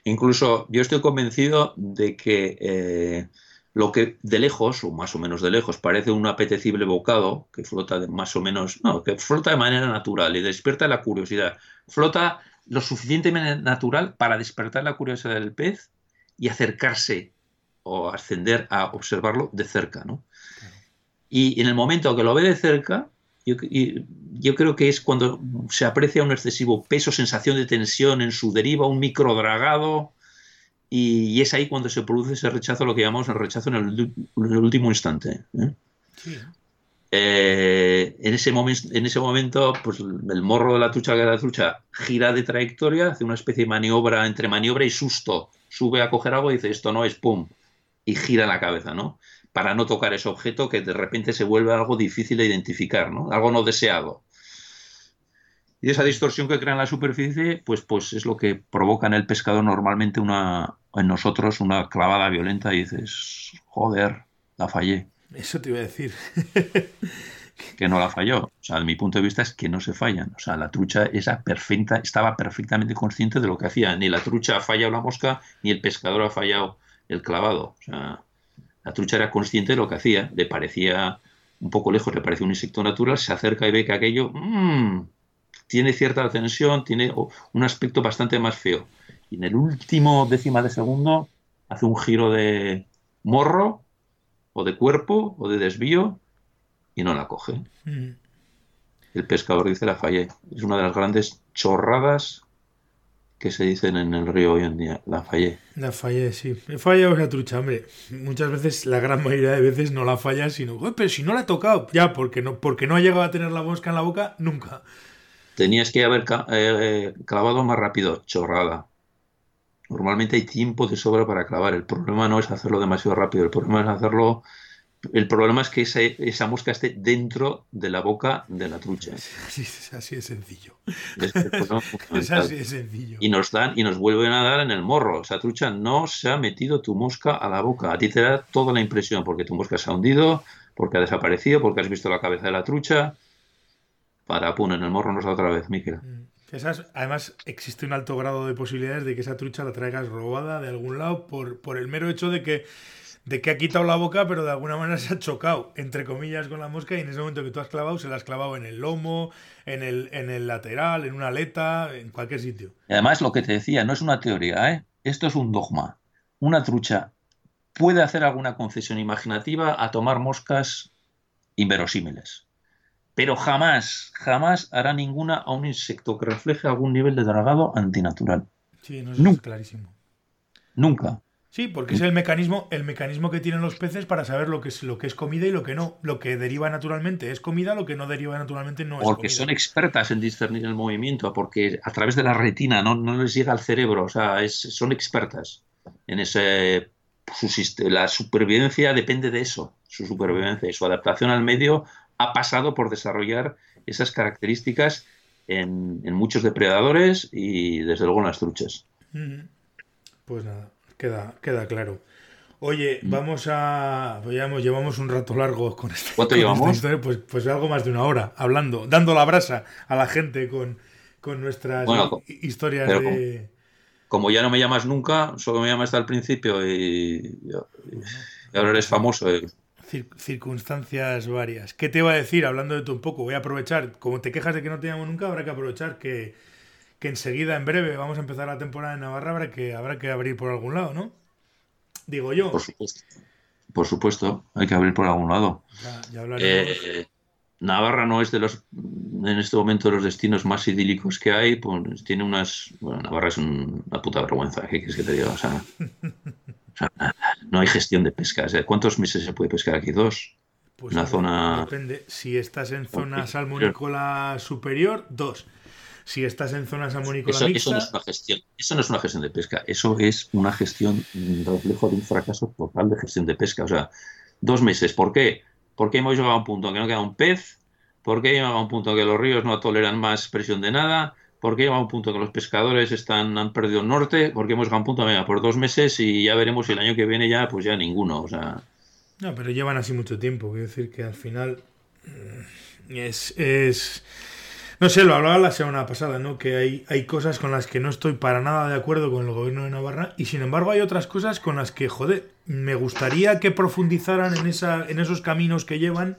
Incluso yo estoy convencido de que... Eh, lo que de lejos, o más o menos de lejos, parece un apetecible bocado, que flota de más o menos, no, que flota de manera natural y despierta la curiosidad. Flota lo suficientemente natural para despertar la curiosidad del pez y acercarse o ascender a observarlo de cerca. ¿no? Y en el momento que lo ve de cerca, yo, yo, creo que es cuando se aprecia un excesivo peso, sensación de tensión en su deriva, un microdragado, y, es ahí cuando se produce ese rechazo, lo que llamamos el rechazo en el, último instante. ¿eh? Eh, en, ese en ese momento, pues el morro de la trucha que la trucha gira de trayectoria, hace una especie de maniobra entre maniobra y susto. Sube a coger algo y dice esto no es pum. Y gira la cabeza, ¿no? Para no tocar ese objeto que de repente se vuelve algo difícil de identificar, ¿no? Algo no deseado. Y esa distorsión que crea en la superficie, pues, pues es lo que provoca en el pescador normalmente una, en nosotros una clavada violenta y dices, joder, la fallé. Eso te iba a decir. que no la falló. O sea, de mi punto de vista es que no se fallan. O sea, la trucha esa perfecta, estaba perfectamente consciente de lo que hacía. Ni la trucha ha fallado la mosca, ni el pescador ha fallado el clavado. O sea, la trucha era consciente de lo que hacía. Le parecía un poco lejos, le parecía un insecto natural, se acerca y ve que aquello mmm, tiene cierta tensión, tiene un aspecto bastante más feo. Y en el último décima de segundo hace un giro de morro o de cuerpo o de desvío y no la coge. Mm. El pescador dice la fallé. Es una de las grandes chorradas que se dicen en el río hoy en día. La fallé. La fallé, sí. He fallado esa trucha, hombre. Muchas veces, la gran mayoría de veces no la falla, sino, pero si no la he tocado, ya, porque no, porque no ha llegado a tener la mosca en la boca, nunca. Tenías que haber eh, eh, clavado más rápido, chorrada. Normalmente hay tiempo de sobra para clavar. El problema no es hacerlo demasiado rápido, el problema es hacerlo el problema es que esa, mosca esté dentro de la boca de la trucha. Así, así de sencillo. Es, así de sencillo. Y nos dan y nos vuelven a dar en el morro. Esa trucha no se ha metido tu mosca a la boca. A ti te da toda la impresión porque tu mosca se ha hundido, porque ha desaparecido, porque has visto la cabeza de la trucha. Para pum, en el morro nos da otra vez, Miquel. Mm. además, existe un alto grado de posibilidades de que esa trucha la traigas robada de algún lado por, por el mero hecho de que de que ha quitado la boca, pero de alguna manera se ha chocado, entre comillas, con la mosca y en ese momento que tú has clavado, se la has clavado en el lomo, en el, en el lateral, en una aleta, en cualquier sitio. Y además, lo que te decía, no es una teoría, ¿eh? esto es un dogma. Una trucha puede hacer alguna concesión imaginativa a tomar moscas inverosímiles, pero jamás, jamás hará ninguna a un insecto que refleje algún nivel de dragado antinatural. Sí, no, es clarísimo. Nunca. Sí, porque es el mecanismo, el mecanismo que tienen los peces para saber lo que es lo que es comida y lo que no. Lo que deriva naturalmente es comida, lo que no deriva naturalmente no es comida. Porque son expertas en discernir el movimiento, porque a través de la retina no, no les llega al cerebro, o sea, es, son expertas en ese su, la supervivencia depende de eso, su supervivencia y su adaptación al medio ha pasado por desarrollar esas características en, en muchos depredadores y desde luego en las truchas. Pues nada. Queda, queda claro. Oye, mm. vamos a. Pues llevamos un rato largo con, este, ¿Cuánto llevamos? pues, pues algo más de una hora, hablando, dando la brasa a la gente con, con nuestras historias de. Como, ya no me llamas nunca, solo me llamas hasta el principio y, ahora eres famoso. Eh. Circunstancias varias. ¿Qué te iba a decir? Hablando de tú un poco, voy a aprovechar. Como te quejas de que no te llamo nunca, habrá que aprovechar que que enseguida, en breve, vamos a empezar la temporada en Navarra, habrá que, habrá que abrir por algún lado, ¿no? Digo yo. Por supuesto, por supuesto hay que abrir por algún lado. Eh, Navarra no es de los, en este momento, de los destinos más idílicos que hay, pues tiene unas, bueno, Navarra es una puta vergüenza, ¿qué quieres que te diga? O sea, no hay gestión de pesca. ¿Cuántos meses se puede pescar aquí? ¿Dos? Pues una zona... Depende. Si estás en zona salmonícola superior, dos si estás en zonas salmonícola eso, eso, no es una gestión, eso no es una gestión de pesca, eso es una gestión, reflejo de un fracaso total de gestión de pesca. O sea, dos meses. ¿Por qué? Porque hemos llegado a un punto en que no queda un pez, porque hemos llegado a un punto en que los ríos no toleran más presión de nada, porque llegado a un punto que los pescadores están, han perdido el norte, porque hemos a un punto, venga, por dos meses y ya veremos si el año que viene ya, pues ya ninguno. O sea. No, pero llevan así mucho tiempo. Quiero decir que al final mm, es, es no sé, lo hablaba la semana pasada, ¿no? Que hay, hay cosas con las que no estoy para nada de acuerdo con el gobierno de Navarra y sin embargo hay otras cosas con las que, joder, me gustaría que profundizaran en, esa, en esos caminos que llevan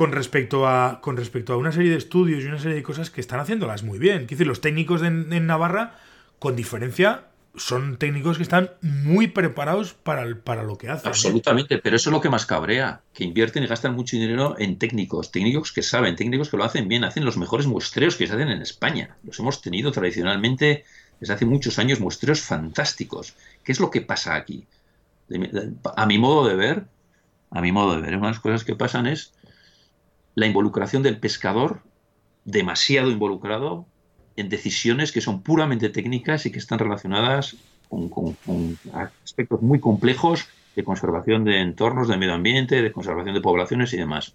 con respecto, a, con respecto a una serie de estudios y una serie de cosas que están haciéndolas muy bien. Quiero los técnicos de, en Navarra, con diferencia, son técnicos que están muy preparados para, para lo que hacen. Absolutamente, pero eso es lo que más cabrea, que invierten y gastan mucho dinero en técnicos, técnicos que saben, técnicos que lo hacen bien, hacen los mejores muestreos que se hacen en España. Los hemos tenido tradicionalmente desde hace muchos años muestreos fantásticos. ¿Qué es lo que pasa aquí? A mi modo de ver, a mi modo de ver, una de las cosas que pasan es la involucración del pescador, demasiado involucrado, en decisiones que son puramente técnicas y que están relacionadas con, aspectos muy complejos de conservación de entornos, de medio ambiente, de conservación de poblaciones y demás.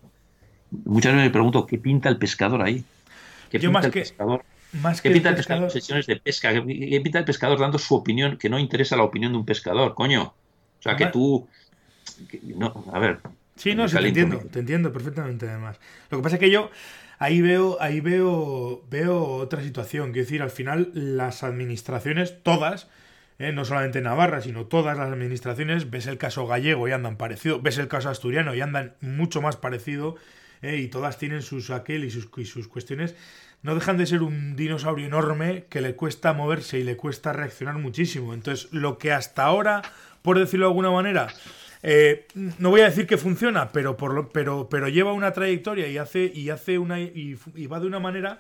Muchas veces me pregunto qué pinta el pescador ahí. ¿Qué Yo pinta más el que- pescador? Más ¿Qué que pinta el pescador sesiones de pesca? ¿Qué, pinta el pescador dando su opinión que no interesa la opinión de un pescador, coño? O sea, que tú... que- no, a ver. Sí, no, sí, te entiendo, te entiendo perfectamente además. Lo que pasa es que yo ahí veo, ahí veo, veo otra situación. Quiero decir, al final las administraciones, todas, eh, no solamente Navarra, sino todas las administraciones, ves el caso gallego y andan parecido, ves el caso asturiano y andan mucho más parecido, eh, y todas tienen sus aquel y sus, y sus cuestiones. No dejan de ser un dinosaurio enorme que le cuesta moverse y le cuesta reaccionar muchísimo. Entonces, lo que hasta ahora, por decirlo de alguna manera, eh, no voy a decir que funciona, pero, por lo- pero, pero lleva una trayectoria y hace, y hace una y, va de una manera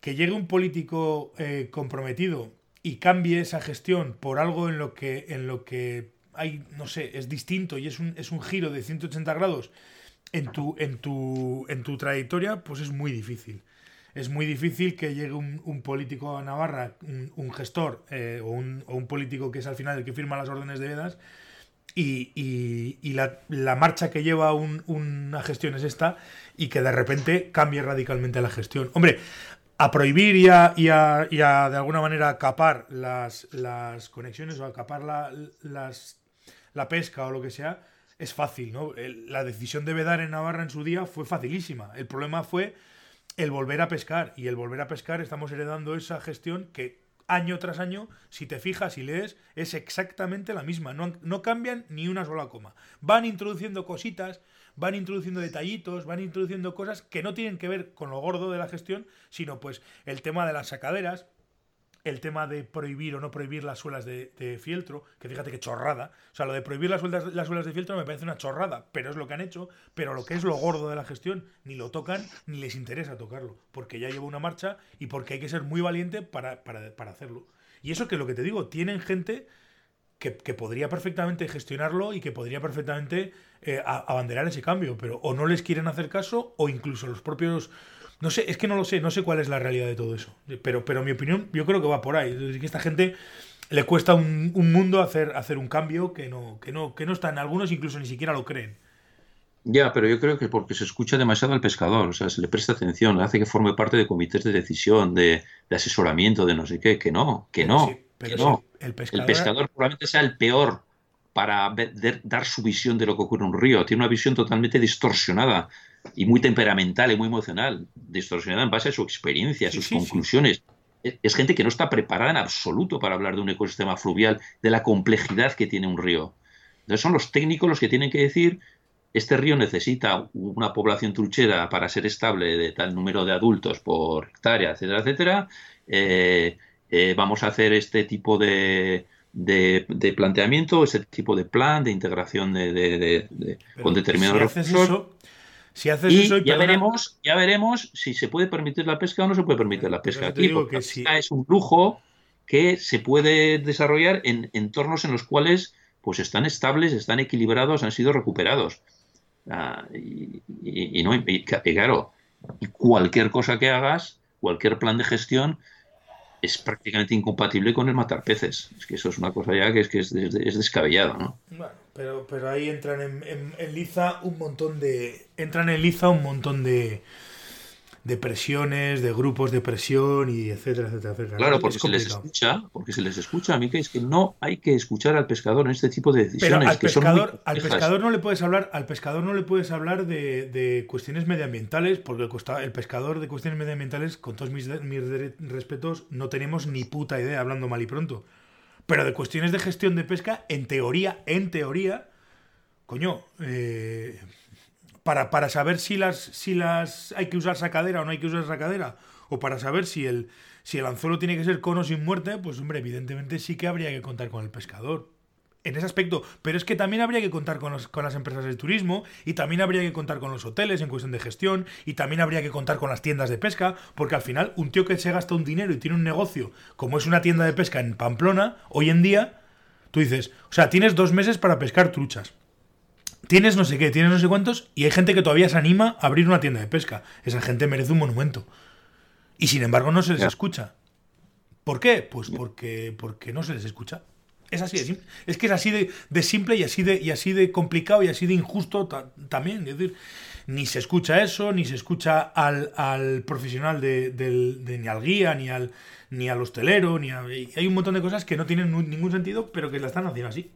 que llegue un político eh, comprometido y cambie esa gestión por algo en lo que, en lo que hay, no sé, es distinto y es un, es un giro de 180 grados en tu, en tu, en tu trayectoria, pues es muy difícil. Es muy difícil que llegue un, político a Navarra, un, gestor eh, o, un, o un político que es al final el que firma las órdenes de vedas, y, la, marcha que lleva un- una gestión es esta y que de repente cambie radicalmente la gestión. Hombre, a prohibir y a, y de alguna manera capar las, las conexiones o a capar la, las, la pesca o lo que sea es fácil, ¿no? La decisión de vedar en Navarra en su día fue facilísima. El problema fue el volver a pescar y el volver a pescar estamos heredando esa gestión que año tras año, si te fijas y lees, es exactamente la misma. No, no cambian ni una sola coma. Van introduciendo cositas, van introduciendo detallitos, van introduciendo cosas que no tienen que ver con lo gordo de la gestión, sino pues el tema de las sacaderas, el tema de prohibir o no prohibir las suelas de, fieltro, que fíjate qué chorrada. O sea, lo de prohibir las suelas, las suelas de fieltro me parece una chorrada, pero es lo que han hecho. Pero lo que es lo gordo de la gestión, ni lo tocan ni les interesa tocarlo, porque ya lleva una marcha y porque hay que ser muy valiente para, para, para hacerlo. Y eso que lo que te digo, tienen gente que, que podría perfectamente gestionarlo y que podría perfectamente eh, abanderar ese cambio, pero o no les quieren hacer caso o incluso los propios... No sé, es que no lo sé, no sé cuál es la realidad de todo eso. Pero, pero mi opinión, yo creo que va por ahí. Es que esta gente le cuesta un, un mundo hacer, hacer un cambio que no, que no, que no están, algunos incluso ni siquiera lo creen. Ya, pero yo creo que porque se escucha demasiado al pescador, o sea, se le presta atención, hace que forme parte de comités de decisión, de, de asesoramiento, de no sé qué, que no, que no, Sí, pero que no. sí, el El pescador, pescador probablemente sea el peor para ver- dar su visión de lo que ocurre en un río. Tiene una visión totalmente distorsionada y muy temperamental y muy emocional, distorsionada en base a su experiencia, a sus sí, sí. conclusiones. Es, es gente que no está preparada en absoluto para hablar de un ecosistema fluvial, de la complejidad que tiene un río. Entonces son los técnicos los que tienen que decir, este río necesita una población truchera para ser estable de tal número de adultos por hectárea, etcétera, etcétera. Eh, eh, vamos a hacer este tipo de, de- de planteamiento, este tipo de plan de integración de, con determinados si haces recursos. eso, si haces Y eso y ya perdona- veremos, ya veremos si se puede permitir la pesca o no se puede permitir la pesca aquí, porque que es un lujo que se puede desarrollar en entornos en los cuales pues están estables, están equilibrados, han sido recuperados. Ah, y, y- y no, y- claro, cualquier cosa que hagas, cualquier plan de gestión es prácticamente incompatible con el matar peces. Es que eso es una cosa ya que es que es, es- es descabellado, ¿no? Bueno, pero, pero ahí entran en, en- en liza un montón de. Entran en liza un montón de. De presiones, de grupos de presión y etcétera, etcétera, etcétera. Claro, porque se les escucha, porque se les escucha. A mí que es que no hay que escuchar al pescador en este tipo de Pero decisiones al que son pescador, al pescador no le puedes hablar, al pescador no le puedes hablar de, de cuestiones medioambientales, porque el, costa- el pescador de cuestiones medioambientales, con todos mis, mis respetos, no tenemos ni puta idea, hablando mal y pronto. Pero de cuestiones de gestión de pesca, en teoría, en teoría, coño, eh, para, para saber si las, si las hay que usar sacadera o no hay que usar sacadera, o para saber si el, si el anzuelo tiene que ser con o sin muerte, pues hombre, evidentemente sí que habría que contar con el pescador. En ese aspecto, pero es que también habría que contar con, los- con las empresas del turismo y también habría que contar con los hoteles en cuestión de gestión y también habría que contar con las tiendas de pesca, porque al final un tío que se gasta un dinero y tiene un negocio como es una tienda de pesca en Pamplona, hoy en día, tú dices, o sea, tienes dos meses para pescar truchas tienes no sé qué, tienes no sé cuántos, y hay gente que todavía se anima a abrir una tienda de pesca. Esa gente merece un monumento. Y sin embargo no se les escucha. ¿Por qué? Pues porque, porque no se les escucha. Es así, de es que es así de, simple y así de, y así de complicado y así de injusto también. Es decir, ni se escucha eso, ni se escucha al, al profesional de, ni al guía, ni al, ni al hostelero, ni hay un montón de cosas que no tienen ningún sentido, pero que la están haciendo así.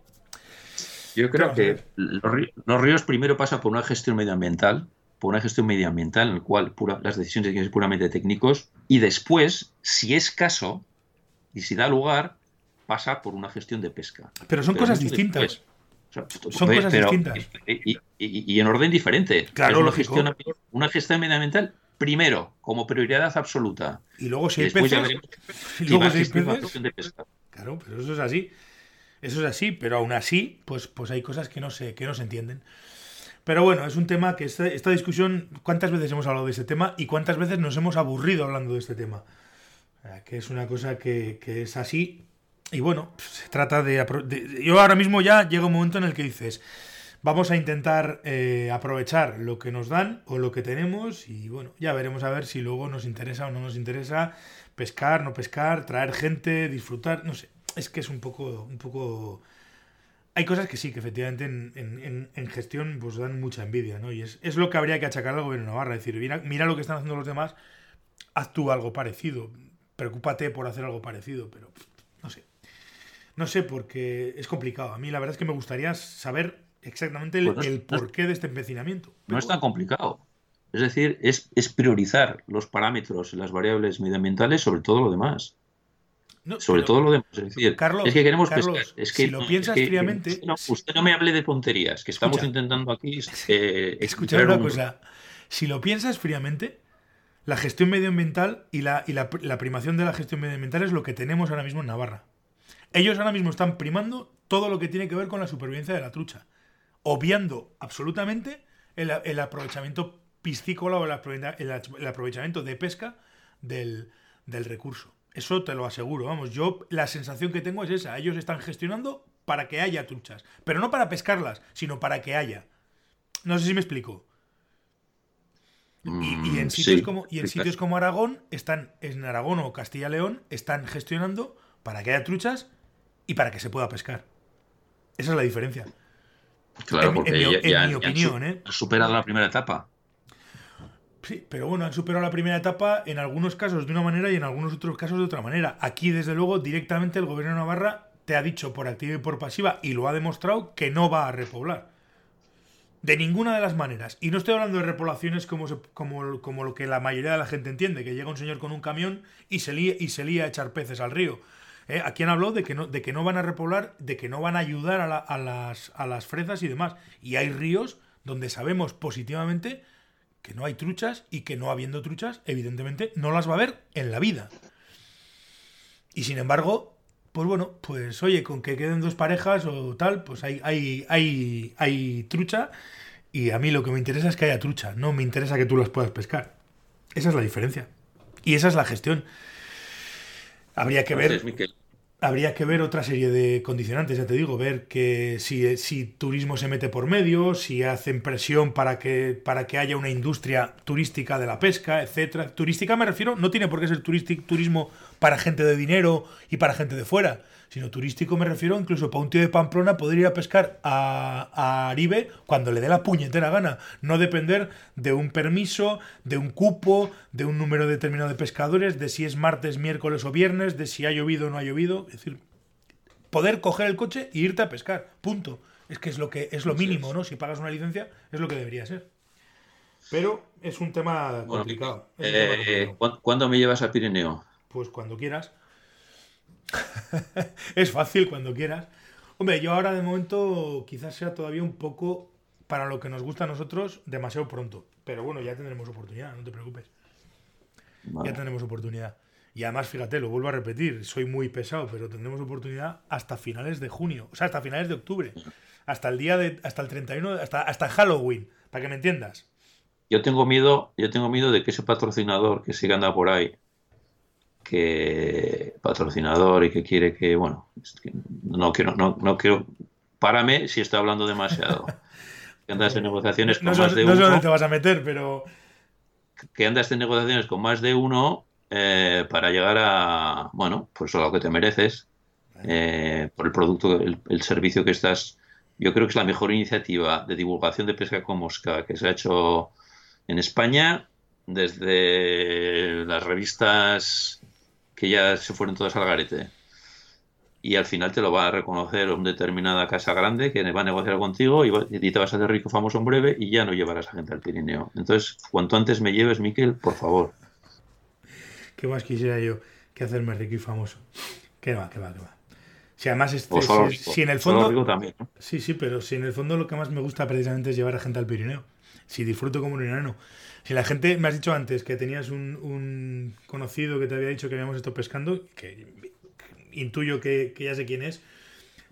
Yo creo que los ríos primero pasa por una gestión medioambiental, por una gestión medioambiental en la cual las decisiones son puramente técnicos, y después, si es caso, y si da lugar, pasa por una gestión de pesca. Pero son cosas distintas. son cosas distintas. Y, en orden diferente. Claro, una gestión, una gestión medioambiental primero, como prioridad absoluta. Y luego si hay peces, y luego si hay peces, Claro, pero eso es así. Eso es así, pero aún así, pues, pues hay cosas que no se, que no se entienden. Pero bueno, es un tema que esta, esta discusión, ¿cuántas veces hemos hablado de este tema y cuántas veces nos hemos aburrido hablando de este tema? Que es una cosa que, que es así y bueno, se trata de, Yo ahora mismo ya llega un momento en el que dices, vamos a intentar eh, aprovechar lo que nos dan o lo que tenemos y bueno, ya veremos a ver si luego nos interesa o no nos interesa pescar, no pescar, traer gente, disfrutar, no sé. Es que es un poco... Un poco... Hay cosas que sí, que efectivamente en, gestión pues dan mucha envidia, ¿no? Y es, es, lo que habría que achacar al gobierno de Navarra, decir, mira, mira lo que están haciendo los demás, haz tú algo parecido, preocúpate por hacer algo parecido, pero no sé. No sé, porque es complicado. A mí la verdad es que me gustaría saber exactamente el, pues porqué de este empecinamiento. No es tan complicado. Es decir, es, priorizar los parámetros y las variables medioambientales sobre todo lo demás. Sobre todo lo demás. Es decir, es que queremos Carlos, Es que, si lo piensas fríamente. usted no me hable de tonterías, que estamos intentando aquí. Eh, escuchar una cosa. Si lo piensas fríamente, la gestión medioambiental y, la, y la, la primación de la gestión medioambiental es lo que tenemos ahora mismo en Navarra. Ellos ahora mismo están primando todo lo que tiene que ver con la supervivencia de la trucha, obviando absolutamente el, aprovechamiento piscícola o el, aprovechamiento de pesca del, recurso. Eso te lo aseguro, vamos, yo la sensación que tengo es esa, ellos están gestionando para que haya truchas, pero no para pescarlas, sino para que haya. No sé si me explico. Y, en, mm, sitios, como, y en sitios como Aragón, están, en Aragón o Castilla-León, están gestionando para que haya truchas y para que se pueda pescar. Esa es la diferencia. Claro, porque en, mi, opinión, ¿eh? superado la primera etapa. Sí, pero bueno, han superado la primera etapa en algunos casos de una manera y en algunos otros casos de otra manera. Aquí, desde luego, directamente el gobierno de Navarra te ha dicho por activa y por pasiva, y lo ha demostrado, que no va a repoblar. De ninguna de las maneras. Y no estoy hablando de repoblaciones como, como, como lo que la mayoría de la gente entiende, que llega un señor con un camión y se lía, y se lía a echar peces al río. ¿Eh? Aquí han hablado de que, no, de que no van a repoblar, de que no van a ayudar a, las, a las fresas y demás. Y hay ríos donde sabemos positivamente que no hay truchas y que no habiendo truchas, evidentemente, no las va a ver en la vida. Y sin embargo, pues bueno, pues oye, con que queden dos parejas o tal, pues hay, hay, hay, hay trucha. Y a mí lo que me interesa es que haya trucha, no me interesa que tú las puedas pescar. Esa es la diferencia. Y esa es la gestión. Habría que ver habría que ver otra serie de condicionantes, ya te digo, ver que si, si turismo se mete por medio, si hacen presión para que, para que haya una industria turística de la pesca, etcétera. Turística me refiero, no tiene por qué ser turismo para gente de dinero y para gente de fuera, sino turístico me refiero incluso para un tío de Pamplona poder ir a pescar a, a Aribe cuando le dé la puñetera gana, no depender de un permiso, de un cupo, de un número determinado de pescadores, de si es martes, miércoles o viernes, de si ha llovido o no ha llovido, es decir, poder coger el coche e irte a pescar, punto. Es que es lo que es lo mínimo, ¿no? Si pagas una licencia es lo que debería ser. Pero es un tema complicado. Eh, ¿Cuándo me llevas a Pirineo? Pues cuando quieras. es fácil cuando quieras. Hombre, yo ahora de momento quizás sea todavía un poco para lo que nos gusta a nosotros demasiado pronto. Pero bueno, ya tendremos oportunidad, no te preocupes. Ya tendremos oportunidad. Y además, fíjate, lo vuelvo a repetir, soy muy pesado, pero tendremos oportunidad hasta finales de junio, o sea, hasta finales de octubre, hasta el día de, hasta el 31, hasta, hasta Halloween, para que me entiendas. Yo tengo miedo, yo tengo miedo de que ese patrocinador que siga anda por ahí, que patrocinador y que quiere que, bueno, no quiero, no, no quiero, párame si estoy hablando demasiado. que andas en negociaciones con más de uno. No sé dónde te vas a meter, pero. Que andas en negociaciones con más de uno eh, para llegar a, bueno, pues a lo que te mereces. eh, por el producto, el, servicio que estás. Yo creo que es la mejor iniciativa de divulgación de pesca con mosca que se ha hecho en España desde las revistas que ya se fueron todas al garete. Y al final te lo va a reconocer una determinada casa grande que va a negociar contigo y, te vas a hacer rico famoso en breve y ya no llevarás a gente al Pirineo. Entonces, cuanto antes me lleves, Miquel, por favor. ¿Qué más quisiera yo que hacerme rico y famoso? Que va, que va, que va. Si además este, si, en el fondo también, sí sí pero si en el fondo lo que más me gusta precisamente es llevar a gente al Pirineo si disfruto como un enano si la gente me has dicho antes que tenías un, conocido que te había dicho que habíamos estado pescando que intuyo que, ya sé quién es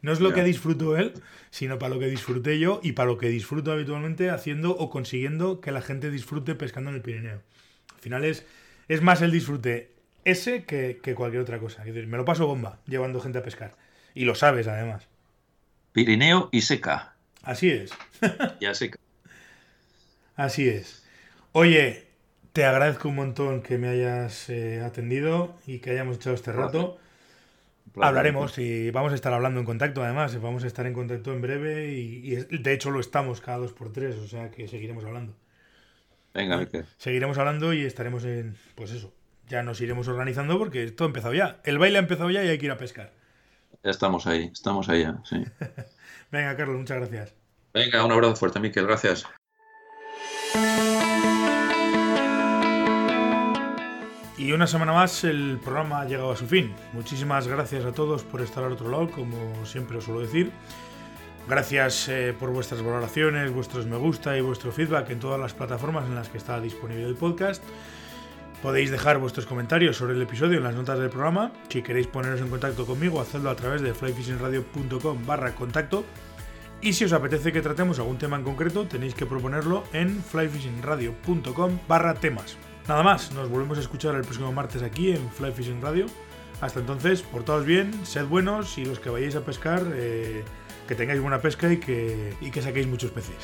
no es lo que disfruto él sino para lo que disfruté yo y para lo que disfruto habitualmente haciendo o consiguiendo que la gente disfrute pescando en el Pirineo al final es, es más el disfrute ese que, que cualquier otra cosa. Es decir, me lo paso bomba llevando gente a pescar. Y lo sabes, además. Pirineo y seca. Así es. ya seca. Así es. Oye, te agradezco un montón que me hayas eh, atendido y que hayamos echado este rato. Hablaremos y vamos a estar hablando en contacto, además. Vamos a estar en contacto en breve y, de hecho lo estamos cada dos por tres, o sea que seguiremos hablando. Venga, Miquel. Seguiremos hablando y estaremos en, pues eso, ya nos iremos organizando porque esto ha empezado ya. El baile ha empezado ya y hay que ir a pescar. Ya estamos ahí, estamos ahí ya, sí. Venga, Carlos, muchas gracias. Venga, un abrazo fuerte, Miquel, gracias. Y una semana más el programa ha llegado a su fin. Muchísimas gracias a todos por estar al otro lado, como siempre os suelo decir. Gracias eh, por vuestras valoraciones, vuestros me gusta y vuestro feedback en todas las plataformas en las que está disponible el podcast. Podéis dejar vuestros comentarios sobre el episodio en las notas del programa. Si queréis poneros en contacto conmigo, hacedlo a través de flyfishingradio.com barra contacto. Y si os apetece que tratemos algún tema en concreto, tenéis que proponerlo en flyfishingradio.com barra temas. Nada más, nos volvemos a escuchar el próximo martes aquí en Fly Fishing Radio. Hasta entonces, portaos bien, sed buenos y los que vayáis a pescar, eh, que tengáis buena pesca y que, y que saquéis muchos peces.